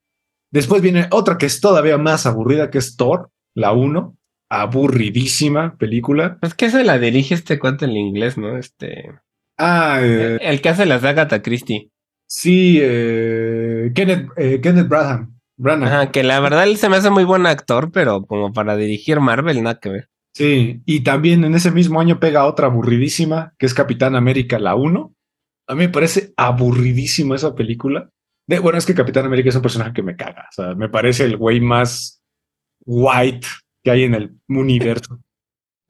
Después viene otra que es todavía más aburrida, que es Thor, la 1, aburridísima película. Pues que se la dirige este cuate en inglés, ¿no? Este. Ah, eh, el que hace las de Agatha Christie. Sí, eh, Kenneth, eh, Kenneth. Branagh. Ajá, que la verdad él se me hace muy buen actor, pero como para dirigir Marvel, nada que ver. Sí, y también en ese mismo año pega otra aburridísima, que es Capitán América la 1. A mí me parece aburridísima esa película. De, bueno, es que Capitán América es un personaje que me caga. O sea, me parece el güey más white que hay en el universo. [LAUGHS]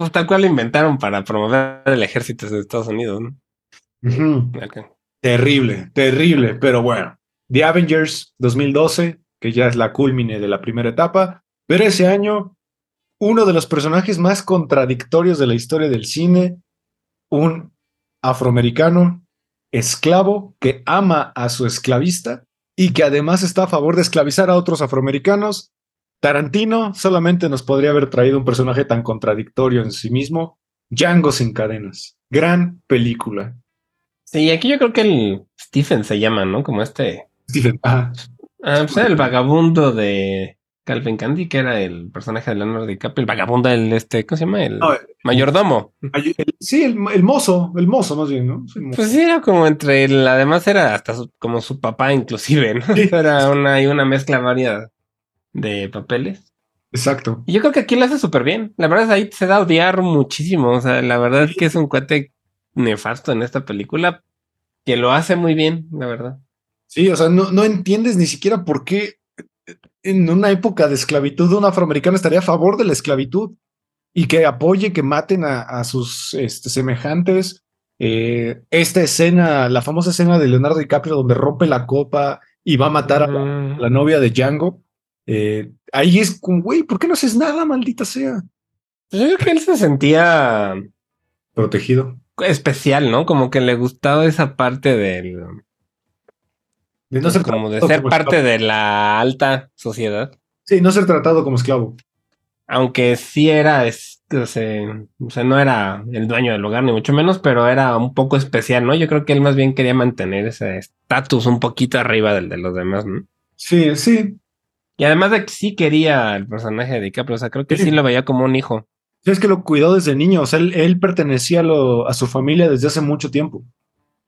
Pues tal cual lo inventaron para promover el ejército de Estados Unidos, ¿no? Terrible, terrible, pero bueno. The Avengers 2012, que ya es la culmine de la primera etapa, pero ese año uno de los personajes más contradictorios de la historia del cine, un afroamericano esclavo que ama a su esclavista y que además está a favor de esclavizar a otros afroamericanos. Tarantino solamente nos podría haber traído un personaje tan contradictorio en sí mismo, Django sin cadenas. Gran película. Sí, aquí yo creo que el Stephen se llama, ¿no? Como este. Stephen, ajá. Ah, pues el vagabundo de Calvin Candy, que era el personaje de Leonardo DiCaprio, el vagabundo del este, ¿cómo se llama? El No, mayordomo. Ay, el- sí, el, el mozo, el mozo más bien, ¿no? Sí, el. Pues sí, era como entre el, además era hasta su- como su papá inclusive, ¿no? Sí. [LAUGHS] Era una, hay una mezcla varia de papeles. Exacto. Y yo creo que aquí lo hace súper bien. La verdad es ahí se da a odiar muchísimo. O sea, la verdad es que es un cuate nefasto en esta película que lo hace muy bien, la verdad. Sí, o sea, no, no entiendes ni siquiera por qué en una época de esclavitud un afroamericano estaría a favor de la esclavitud y que apoye que maten a, a sus este, semejantes. Eh, esta escena, la famosa escena de Leonardo DiCaprio donde rompe la copa y va a matar a la, la novia de Django. eh, ahí es como, güey, ¿por qué no haces nada, maldita sea? pues yo creo que él se sentía Protegido. especial, ¿no? Como que le gustaba esa parte del, De no ser como de ser como parte esclavo. de la alta sociedad. Sí, no ser tratado como esclavo. Aunque sí era, es- o sea, o sea, no era el dueño del lugar, ni mucho menos, pero era un poco especial, ¿no? Yo creo que él más bien quería mantener ese estatus un poquito arriba del de los demás, ¿no? Sí, sí. Y además de que sí quería el personaje de DiCaprio, o sea, creo que Sí. sí lo veía como un hijo. Sí, es que lo cuidó desde niño. O sea, él, él pertenecía a, lo- a su familia desde hace mucho tiempo.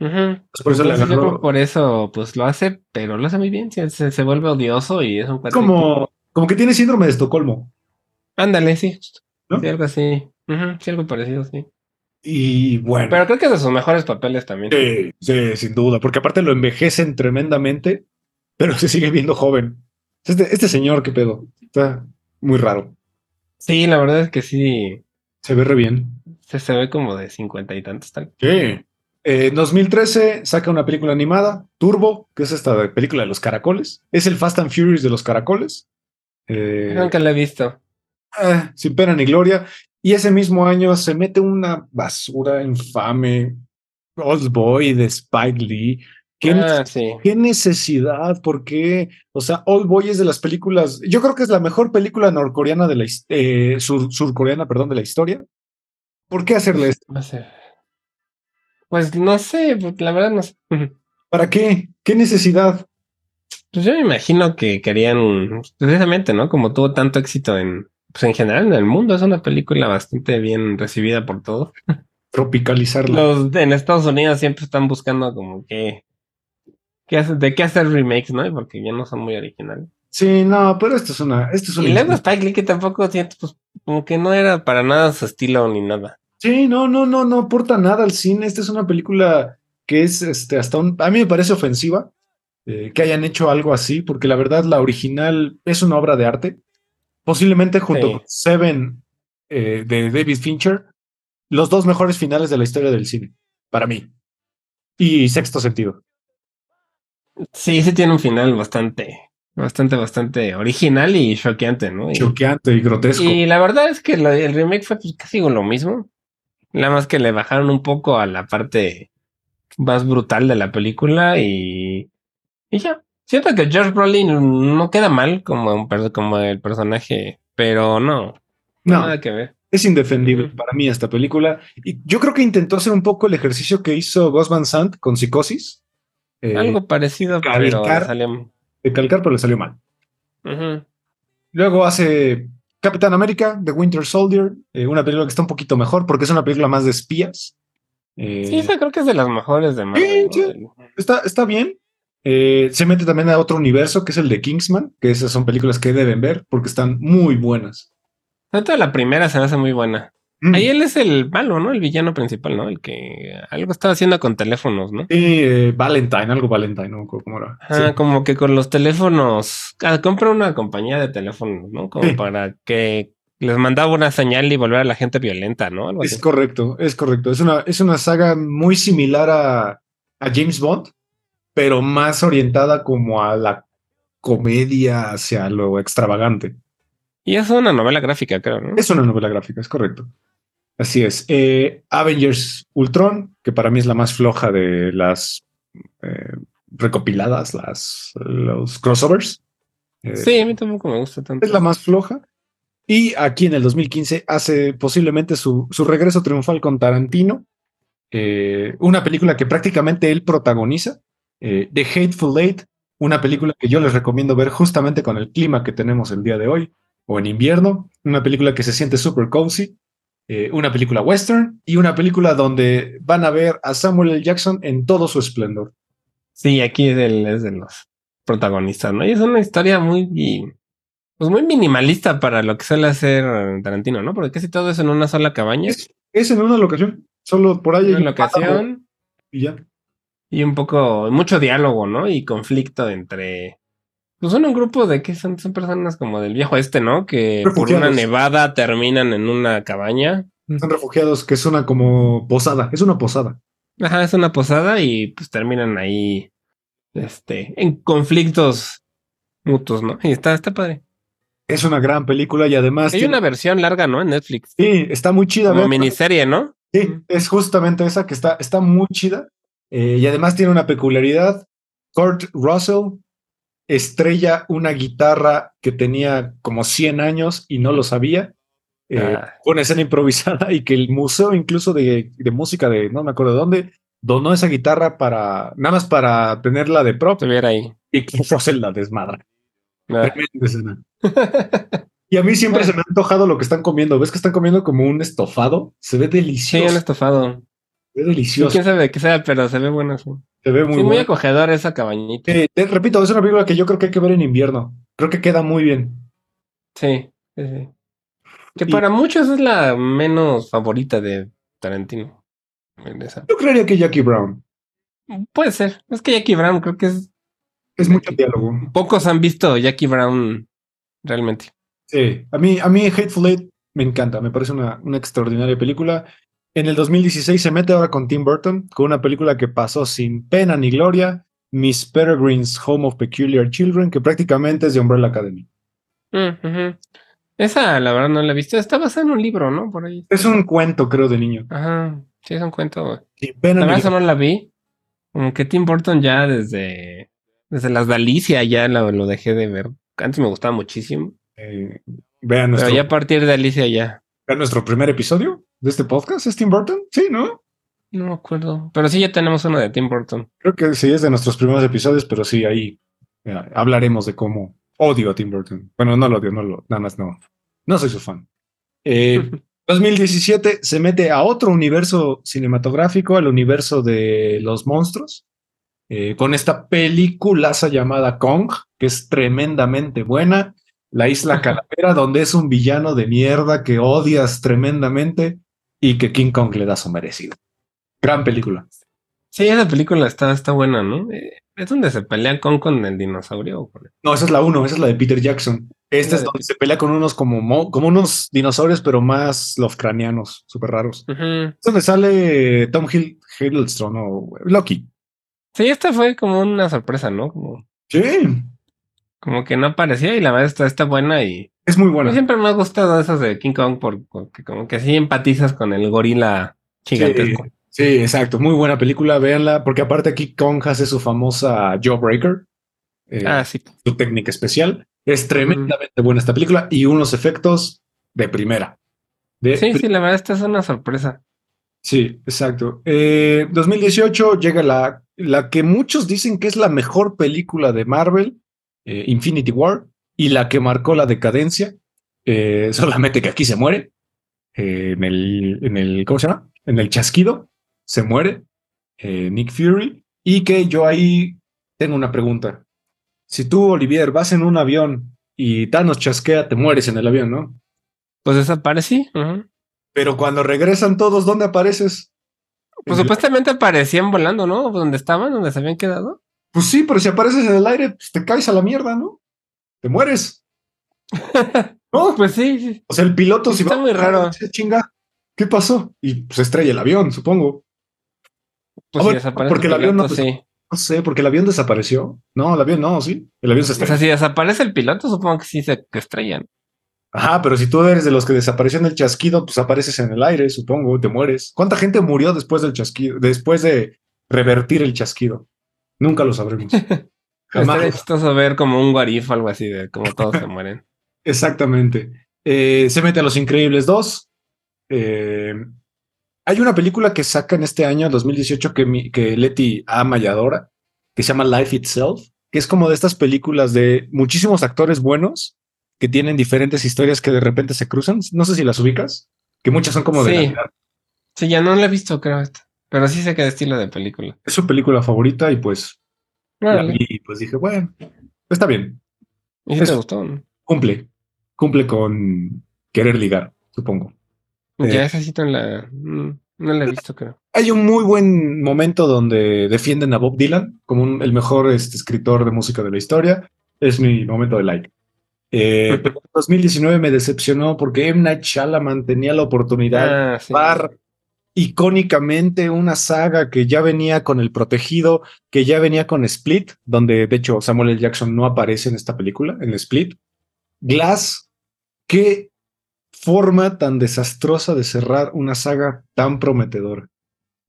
Pues por eso Entonces, que por pues lo hace, pero lo hace muy bien, se, se, se vuelve odioso y es un cuate como, como que tiene síndrome de Estocolmo. que- Ándale, sí. ¿No? Sí, algo así. Sí, algo parecido, sí. Y bueno. Pero creo que es de sus mejores papeles también. sí, sí, sin duda. Porque aparte lo envejecen tremendamente, pero se sigue viendo joven. Este, este señor, qué pedo. Está muy raro. Sí, la verdad es que sí, Se ve re bien. se, se ve como de cincuenta y tantos tal. Sí. En 2013 saca una película animada, Turbo, que es esta película de los caracoles. Es el Fast and Furious de los caracoles. Eh, Nunca lo he visto. ah, sin pena ni gloria. Y ese mismo año se mete una basura infame. Old Boy de Spike Lee. ¿Qué, Ah, sí. qué necesidad? ¿Por qué? O sea, Old Boy es de las películas. Yo creo que es la mejor película norcoreana de la eh, sur- surcoreana, perdón, de la historia. ¿Por qué hacerle esto? No sé. Pues no sé, pues, la verdad no sé. [LAUGHS] ¿Para qué? ¿Qué necesidad? Pues yo me imagino que querían, precisamente, ¿no? Como tuvo tanto éxito en, pues en general en el mundo, es una película bastante bien recibida por todos. Tropicalizarla. Los en Estados Unidos siempre están buscando como que, qué hace- de qué hacer remakes, ¿no? Porque ya no son muy originales. Sí, no, pero esto es una. Esto es una Y luego Spike Lee que tampoco siento, pues como que no era para nada su estilo ni nada. Sí, no, no, no, no aporta nada al cine. Esta es una película que es este, hasta un. A mí me parece ofensiva eh, que hayan hecho algo así, porque la verdad, la original es una obra de arte. Posiblemente junto Sí. con Seven eh, de David Fincher, los dos mejores finales de la historia del cine, para mí. Y sexto sentido. Sí, sí tiene un final bastante, bastante, bastante original y choqueante, ¿no? Choqueante y grotesco. Y la verdad es que el remake fue pues, casi lo mismo. Nada más que le bajaron un poco a la parte más brutal de la película y, y ya. Siento que George Brolin no queda mal como, un como el personaje, pero no, no, nada que ver. es indefendible para mí esta película. Y yo creo que intentó hacer un poco el ejercicio que hizo Gus Van Sant con Psicosis. eh, Algo parecido, pero calcar. salió. de calcar, pero le salió mal. Luego hace Capitán América, The Winter Soldier, eh, una película que está un poquito mejor porque es una película más de espías. Eh, Sí, esa creo que es de las mejores de Marvel. Sí, ¿no? sí. está, está bien, Eh, se mete también a otro universo que es el de Kingsman, que esas son películas que deben ver porque están muy buenas. Tanto la primera se me hace muy buena. Mm. Ahí él es el malo, ¿no? El villano principal, ¿no? El que algo estaba haciendo con teléfonos, ¿no? Sí, eh, Valentine, algo Valentine, ¿no? ¿Cómo era? Ah, Sí. como que con los teléfonos. Ah, compra una compañía de teléfonos, ¿no? Como Sí. para que les mandaba una señal y volver a la gente violenta, ¿no? Algo Es así. correcto, es correcto. Es una, es una saga muy similar a, a James Bond, pero más orientada como a la comedia hacia lo extravagante. Y es una novela gráfica, creo, ¿no? Es una novela gráfica, es correcto. Así es. Eh, Avengers Ultron, que para mí es la más floja de las eh, recopiladas, las, los crossovers. Eh, Sí, a mí tampoco me gusta tanto. Es la más floja. Y aquí en el 2015 hace posiblemente su, su regreso triunfal con Tarantino. una película que prácticamente él protagoniza. The Hateful Eight, una película que yo les recomiendo ver justamente con el clima que tenemos el día de hoy o en invierno. Una película que se siente super cozy. Eh, una película western y una película donde van a ver a Samuel L. Jackson en todo su esplendor. Sí, aquí es, es de los protagonistas, ¿no? Y es una historia muy, pues muy minimalista para lo que suele hacer Tarantino, ¿no? Porque casi todo es en una sola cabaña, Es, es en una locación, solo por ahí. hay una un locación Y ya. y un poco, mucho diálogo, ¿no? Y conflicto entre, pues son un grupo de que son, son personas como del viejo este, ¿no? Que por una nevada terminan en una cabaña. Son refugiados, que es una como posada, es una posada. Ajá, es una posada y pues terminan ahí, este, en conflictos mutuos, ¿no? Y está, está padre. Es una gran película y además Hay tiene- una versión larga, ¿no? En Netflix. sí, está muy chida. Como miniserie, ¿no? Sí, es justamente esa que está, está muy chida. eh, y además tiene una peculiaridad. Kurt Russell estrella una guitarra que tenía como 100 años y no lo sabía. Eh, Ah. Una escena improvisada y que el museo incluso de, de música de no me acuerdo de dónde donó esa guitarra para nada más para tenerla de prop Estuviera ahí. y que Russell la desmadra. Ah. Tremenda escena. Y a mí siempre se me ha antojado lo que están comiendo. ¿Ves que están comiendo como un estofado? Se ve Sí, delicioso. un estofado. Sí, delicioso. quién sabe de qué sea, pero se ve bueno. Sí, Se ve Sí, muy muy, bueno. acogedor esa cabañita. Eh, te repito, es una película que yo creo que hay que ver en invierno. Creo que queda muy bien. Sí, sí, sí. Que Y- para muchos es la menos favorita de Tarantino. Yo creería que Jackie Brown. Puede ser. Es que Jackie Brown, creo que es. Es mucho diálogo. Pocos han visto Jackie Brown realmente. Sí. A mí, a mí Hateful Eight me encanta. Me parece una, una extraordinaria película. En el 2016 se mete ahora con Tim Burton, con una película que pasó sin pena ni gloria, Miss Peregrine's Home of Peculiar Children, que prácticamente es de Umbrella Academy. Mm. Esa, la verdad, no la he visto. Está basada en un libro, ¿no? Por ahí. Es un cuento, creo, de niño. Ajá. Sí, es un cuento. Sin pena La verdad, no la vi. Como que Tim Burton ya desde, desde las de Alicia ya lo, lo dejé de ver. Antes me gustaba muchísimo. Eh, vean, Pero nuestro, ya a partir de Alicia ya. Vean nuestro primer episodio de este podcast. ¿Es Tim Burton? Sí, ¿no? No me acuerdo. Pero sí ya tenemos uno de Tim Burton. Creo que sí es de nuestros primeros episodios, pero sí, ahí eh, hablaremos de cómo odio a Tim Burton. Bueno, no lo odio, no lo, nada más no. No soy su fan. Eh, [LAUGHS] 2017 se mete a otro universo cinematográfico, al universo de los monstruos, eh, con esta peliculaza llamada Kong, que es tremendamente buena. La isla Calavera, donde es un villano de mierda que odias tremendamente y que King Kong le da su merecido. Gran película. Sí, esa película está, está buena, ¿no? Eh, es donde se pelea con, con el dinosaurio. No, esa es la uno, esa es la de Peter Jackson. Esta es de donde se pelea con unos como, mo- como unos dinosaurios, pero más Lovecraftianos, súper raros. Es donde sale Tom Hill Hiddleston o Loki. Sí, esta fue como una sorpresa, ¿no? Como, Sí, como que no aparecía y la verdad está, está buena y es muy buena. siempre me ha gustado esas de King Kong por- porque como que sí empatizas con el gorila gigantesco. Sí, exacto, muy buena película, véanla, porque aparte aquí Kong hace su famosa Jawbreaker, eh, Ah, sí. su técnica especial. Es tremendamente buena esta película y unos efectos de primera. De Sí, sí, la verdad esta es una sorpresa. Sí, exacto. Eh, 2018 llega la, la que muchos dicen que es la mejor película de Marvel, eh, Infinity War, y la que marcó la decadencia, eh, [LAUGHS] solamente que aquí se muere, eh, en, el, en el, ¿cómo se llama? En el chasquido, se muere eh, Nick Fury, y que yo ahí tengo una pregunta. Si tú, Olivier, vas en un avión y Thanos chasquea, te mueres en el avión, ¿no? Pues desaparecí. Ujú. Pero cuando regresan todos, ¿dónde apareces? Pues supuestamente aparecían volando, ¿no? Donde estaban, donde se habían quedado. Pues sí, pero si apareces en el aire, pues te caes a la mierda, ¿no? Te mueres. [LAUGHS] ¿No? Pues sí, sí. O sea, el piloto si Está va muy raro. dice, chinga, ¿qué pasó? Y pues estrella el avión, supongo. Pues Ah, si porque el avión no, pues, sí. No sé, porque el avión desapareció. No, el avión no, sí. El avión se O sea, si desaparece el piloto, supongo que sí se estrellan. Ajá, pero si tú eres de los que desapareció en el chasquido, pues apareces en el aire, supongo, te mueres. ¿Cuánta gente murió después del chasquido, después de revertir el chasquido? Nunca lo sabremos. [LAUGHS] Jamás. chistoso ver como un guarif o algo así de cómo todos se mueren. [LAUGHS] Exactamente. Eh, se mete a Los Increíbles 2. Eh, hay una película que sacan este año, 2018, que, mi- que Leti ama y adora, que se llama Life Itself, que es como de estas películas de muchísimos actores buenos que tienen diferentes historias que de repente se cruzan. No sé si las ubicas, que muchas son como de Sí. Navidad. Sí, ya no la he visto, creo, esta. Pero sí sé qué estilo de película. Es su película favorita y pues, y pues dije, bueno, está bien, ¿Y si te es- gustó? no? cumple, cumple con querer ligar, supongo. Ya Eh. esa no la, mm, no la he visto, creo. Hay un muy buen momento donde defienden a Bob Dylan como un- el mejor este, escritor de música de la historia. Es mi momento de like. Eh, [LAUGHS] pero en 2019 me decepcionó porque M. Night Shyamalan tenía la oportunidad de Ah, sí. Icónicamente una saga que ya venía con El Protegido, que ya venía con Split, donde de hecho Samuel L. Jackson no aparece en esta película, en Split. Glass, qué forma tan desastrosa de cerrar una saga tan prometedora.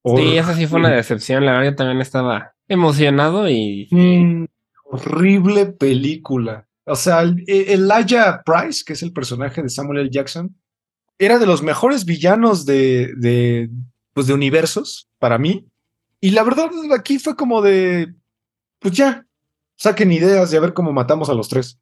Sí, esa sí fue una decepción. La verdad, yo también estaba emocionado y Mm, horrible película. O sea, el- el- Elijah Price, que es el personaje de Samuel L. Jackson, era de los mejores villanos de, de, pues de universos para mí. Y la verdad, aquí fue como de, pues ya, saquen ideas y a ver cómo matamos a los tres.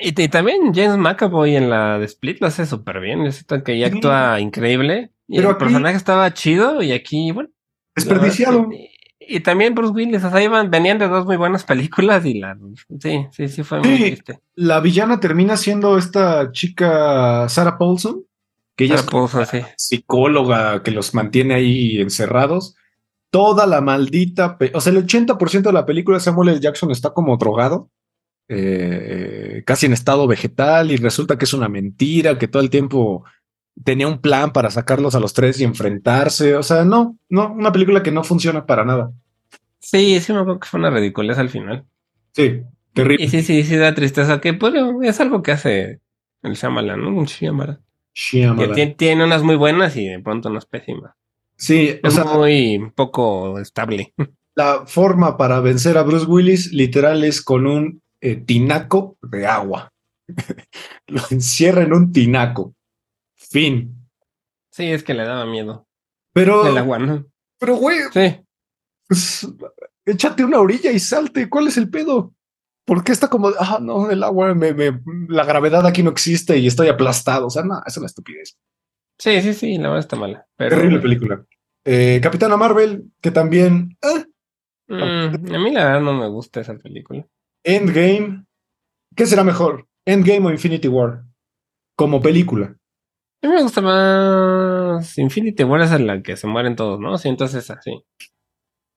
Y, y también James McAvoy en la de Split lo hace súper bien. Siento que Sí. actúa increíble. Y Pero el aquí- personaje estaba chido y aquí, bueno. Desperdiciado. es Y, y también Bruce Willis, o sea, iban, venían de dos muy buenas películas y la... Sí, sí, sí fue muy triste. La villana termina siendo esta chica Sarah Paulson, que ella es psicóloga que los mantiene ahí encerrados. Toda la maldita, o sea, el 80% de la película Samuel L. Jackson está como drogado, eh, casi en estado vegetal y resulta que es una mentira, que todo el tiempo tenía un plan para sacarlos a los tres y enfrentarse. O sea, no, no, una película que no funciona para nada. Sí, sí me acuerdo que fue una ridiculez al final. Sí, terrible. Y sí, sí, sí da tristeza que, pues, es algo que hace el Shyamalan, ¿no? Un Shyamalan. Que Shyamalan. tiene, tiene unas muy buenas y de pronto unas pésimas. Sí, o Es sea, muy poco estable. la forma para vencer a Bruce Willis literal es con un eh, tinaco de agua. [LAUGHS] Lo encierra en un tinaco. Fin. Sí, es que le daba miedo. Pero, El agua, ¿no? pero güey, Sí. pues, échate una orilla y salte. ¿Cuál es el pedo? ¿Por qué está como, ah, no, el agua, me, me- la gravedad aquí no existe y estoy aplastado? O sea, no, es una estupidez. Sí, sí, sí, la verdad está mala. Pero, Terrible película. Eh, Capitana Marvel, que también, ah, Mm, a mí la verdad no me gusta esa película. Endgame. ¿Qué será mejor? Endgame o Infinity War? Como película. A mí me gusta más Infinity War es en la que se mueren todos, ¿no? Sí, entonces esa, sí.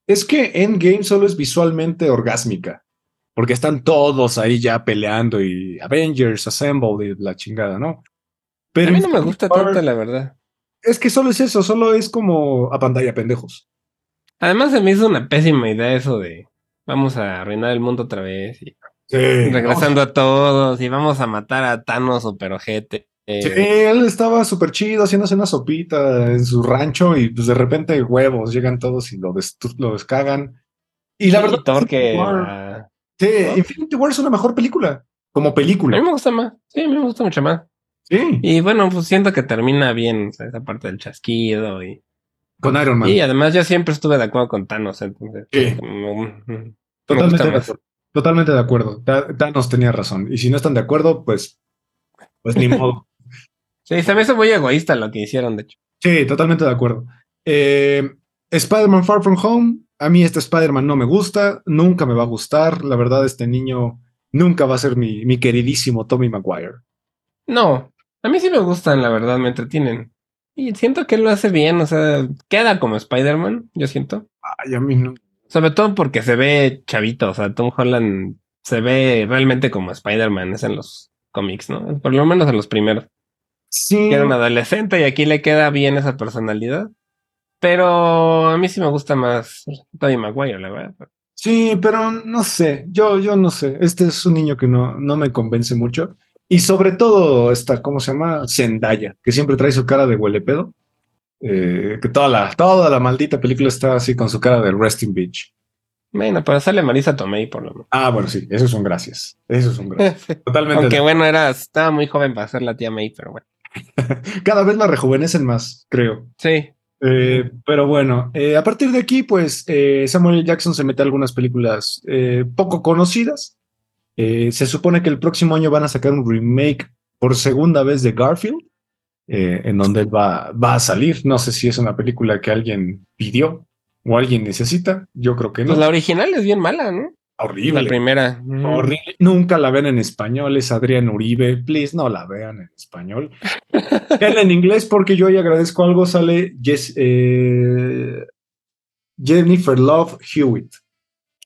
Es que Endgame solo es visualmente orgásmica, porque están todos ahí ya peleando y Avengers Assemble y la chingada, ¿no? Pero a mí no me gusta War- tanto, la verdad. Es que solo es eso, solo es como a pantalla pendejos. Además se me hizo una pésima idea eso de vamos a arruinar el mundo otra vez y Sí, regresando a todos y vamos a matar a Thanos super ojete. Sí, él estaba súper chido haciéndose una sopita en su rancho y pues de repente huevos, llegan todos y lo, lo descagan. Y la verdad, Thor que Infinity War- sí, ¿no? Infinity War es una mejor película, como a película. mí me gusta más. Sí, a mí me gusta mucho más. Sí, Y bueno, pues siento que termina bien o sea, esa parte del chasquido y, con Iron Man. y además yo siempre estuve de acuerdo con Thanos, entonces Sí. me- me Totalmente de acuerdo. Totalmente de acuerdo. Ta- Thanos tenía razón. Y si no están de acuerdo, pues, pues ni modo. [LAUGHS] Sí, se me hizo muy egoísta lo que hicieron, de hecho. Sí, totalmente de acuerdo. Eh, Spider-Man Far From Home, a mí este Spider-Man no me gusta, nunca me va a gustar. La verdad, este niño nunca va a ser mi, mi queridísimo Tommy Maguire. No, a mí sí me gustan, la verdad, me entretienen. Y siento que lo hace bien, o sea, queda como Spider-Man, yo siento. Ay, a mí no. Sobre todo porque se ve chavito, o sea, Tom Holland se ve realmente como Spider-Man, es en los cómics, ¿no? Por lo menos en los primeros. Sí. Que era un adolescente y aquí le queda bien esa personalidad. Pero a mí sí me gusta más Tobey Maguire, la verdad. Sí, pero no sé, yo, yo no sé. Este es un niño que no, no me convence mucho. Y sobre todo esta, ¿cómo se llama? Zendaya, que siempre trae su cara de huele pedo. Eh, que toda la, toda la maldita película está así con su cara de Resting Beach. Bueno, pero sale Marisa Tomei por lo menos. Ah, bueno, sí, esos son gracias. Esos son gracias. [LAUGHS] Totalmente. Aunque bueno, era, estaba muy joven para ser la tía May, pero bueno. [LAUGHS] Cada vez la rejuvenecen más, creo. Sí. Eh, pero bueno, eh, a partir de aquí, pues eh, Samuel. Jackson se mete a algunas películas poco conocidas. Se supone que el próximo año van a sacar un remake por segunda vez de Garfield, en donde él va, va a salir. No sé si es una película que alguien pidió o alguien necesita. Yo creo que no. Pues la original es bien mala, ¿no? Horrible. La primera. Horrible. Nunca la ven en español. Es Adrián Uribe. Please, no la vean en español. [LAUGHS] Vean en inglés porque yo hoy agradezco algo. Sale eh, Jennifer Love Hewitt.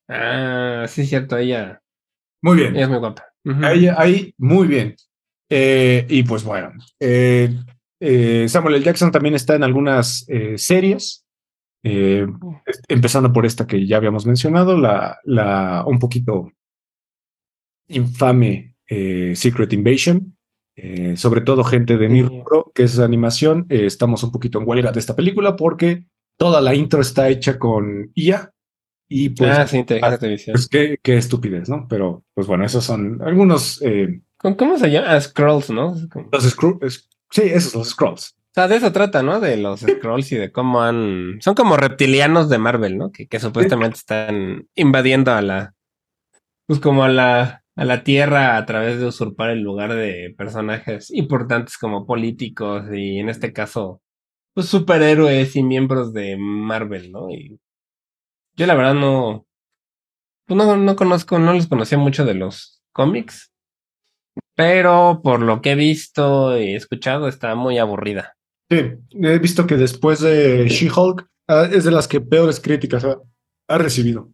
Ah, sí, es cierto, ella, Muy bien. ella es muy guapa. Ahí, ahí, muy bien. Eh, y pues bueno, eh, Samuel L. Jackson también está en algunas series, eh, empezando por esta que ya habíamos mencionado, la, la un poquito infame eh, Secret Invasion. eh, sobre todo gente de mi rubro, que es animación, estamos un poquito en huelga de esta película porque toda la intro está hecha con IA y pues, ah, sí, artificial. pues qué, qué estupidez, ¿no? Pero pues bueno, esos son algunos ¿Cómo, se llama? Ah, Scrolls, ¿no? Los scrolls. Sí, esos, los scrolls. O sea, de eso trata, ¿no? De los Scrolls y de cómo han... Son como reptilianos de Marvel, ¿no? Que, que supuestamente están invadiendo a la... Pues como a la, a la Tierra a través de usurpar el lugar de personajes importantes como políticos y en este caso, pues superhéroes y miembros de Marvel, ¿no? Y yo la verdad no... Pues no, no conozco, no les conocía mucho de los cómics. Pero por lo que he visto y escuchado, está muy aburrida. Sí, he visto que después de She-Hulk ah, es de las que peores críticas ha, ha recibido.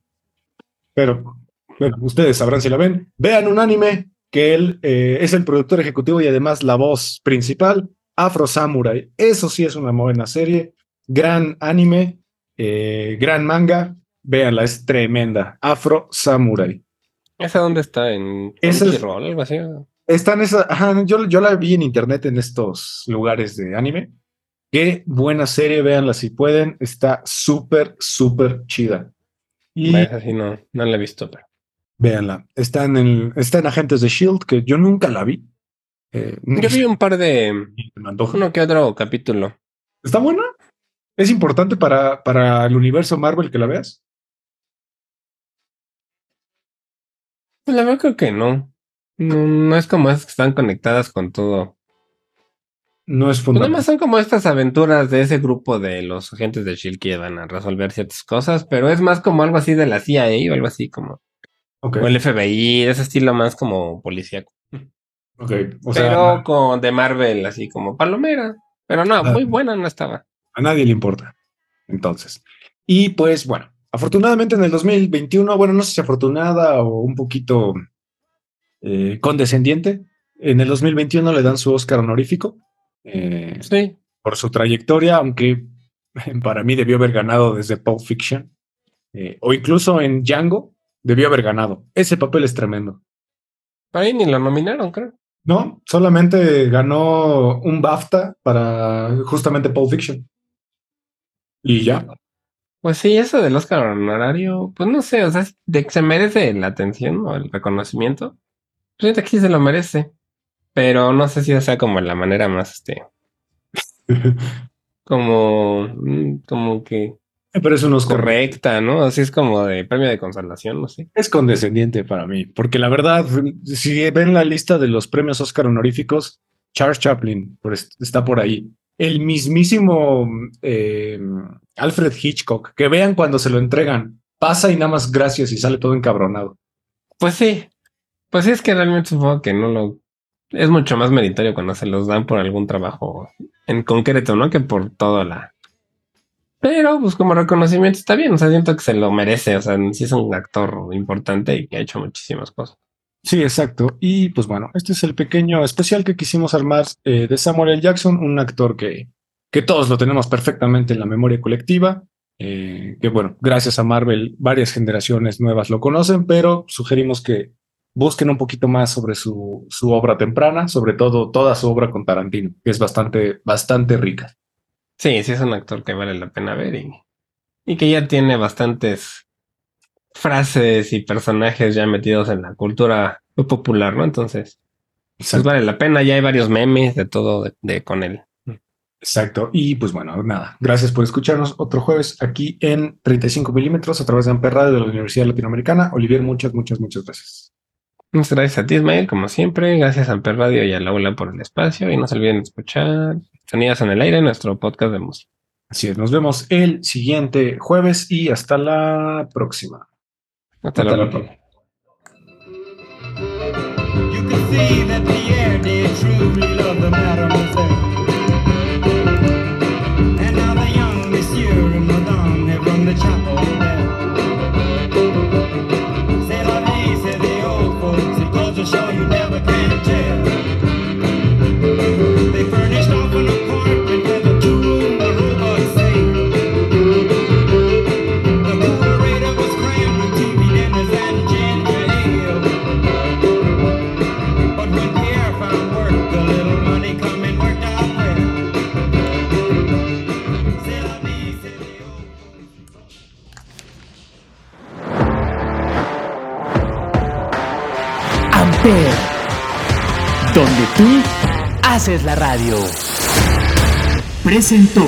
Pero, bueno, ustedes sabrán si la ven. Vean un anime que él eh, es el productor ejecutivo y además la voz principal, Afro Samurai. Eso sí es una buena serie. Gran anime, eh, gran manga. Véanla, es tremenda. Afro Samurai. ¿Esa dónde está? ¿En Crunchyroll, algo así? Está en esa, ajá, yo, yo la vi en internet en estos lugares de anime. Qué buena serie, véanla si pueden. Está súper, súper chida. Y no, no la he visto, pero... véanla. Está en, el, está en Agentes de Shield, que yo nunca la vi. Eh, Yo vi un par de... me antoja. Uno que otro capítulo. ¿Está buena? ¿Es importante para, para el universo Marvel que la veas? Pues la verdad creo que no. No, no es como esas que están conectadas con todo. No es Pues nada fundamental. más son como estas aventuras de ese grupo de los agentes de S.H.I.E.L.D. que van a resolver ciertas cosas, pero es más como algo así de la CIA o algo así como... Ok, O el FBI, de ese estilo más como policíaco. ok. O sea, pero con de Marvel, así como palomera. Pero no, muy buena no estaba. a nadie le importa. Entonces. Y pues bueno, afortunadamente en el 2021, bueno, no sé si afortunada o un poquito eh, condescendiente, en el 2021 le dan su Oscar honorífico eh, Sí. por su trayectoria, aunque [LAUGHS] para mí debió haber ganado desde Pulp Fiction eh, o incluso en Django debió haber ganado. Ese papel es tremendo. Ahí ni lo nominaron, creo. No, solamente ganó un BAFTA para justamente Pulp Fiction. Y ya. Pues sí, eso del Oscar honorario, pues no sé, o sea, de que se merece la atención o el reconocimiento. Pues que sí se lo merece. Pero no sé si sea como la manera más, este, [LAUGHS] como, mm, como que Pero es un Oscar. correcta, ¿no? Así es como de premio de consolación, no sé. Es condescendiente para mí, porque la verdad, si ven la lista de los premios Oscar honoríficos, Charles Chaplin pues, está por ahí. el mismísimo eh, Alfred Hitchcock, que vean cuando se lo entregan, pasa y nada más gracias y sale todo encabronado. Pues sí, pues sí es que realmente supongo que no lo... Es mucho más meritorio cuando se los dan por algún trabajo en concreto, ¿no? Que por toda la... Pero pues como reconocimiento está bien, o sea, siento que se lo merece, o sea, sí es un actor importante y que ha hecho muchísimas cosas. Sí, exacto. Y pues bueno, este es el pequeño especial que quisimos armar eh, de Samuel L. Jackson, un actor que, que todos lo tenemos perfectamente en la memoria colectiva. Eh, que bueno, gracias a Marvel, varias generaciones nuevas lo conocen, pero sugerimos que busquen un poquito más sobre su, su obra temprana, sobre todo toda su obra con Tarantino, que es bastante, bastante rica. Sí, sí es un actor que vale la pena ver y, y que ya tiene bastantes frases y personajes ya metidos en la cultura popular, ¿no? Entonces, pues vale la pena, ya hay varios memes de todo de, con él. Exacto. Y pues bueno, nada. Gracias por escucharnos otro jueves aquí en 35 milímetros a través de Amper Radio de la Universidad Latinoamericana. Olivier, muchas, muchas, muchas gracias. Muchas gracias a ti, Ismael, como siempre. Gracias a Amper Radio y a la Aula por el espacio. Y no se olviden de escuchar Sonidas en el Aire, nuestro podcast de música. Así es. Nos vemos el siguiente jueves y hasta la próxima. Hasta, hasta la próxima. You haces la radio. Presentó.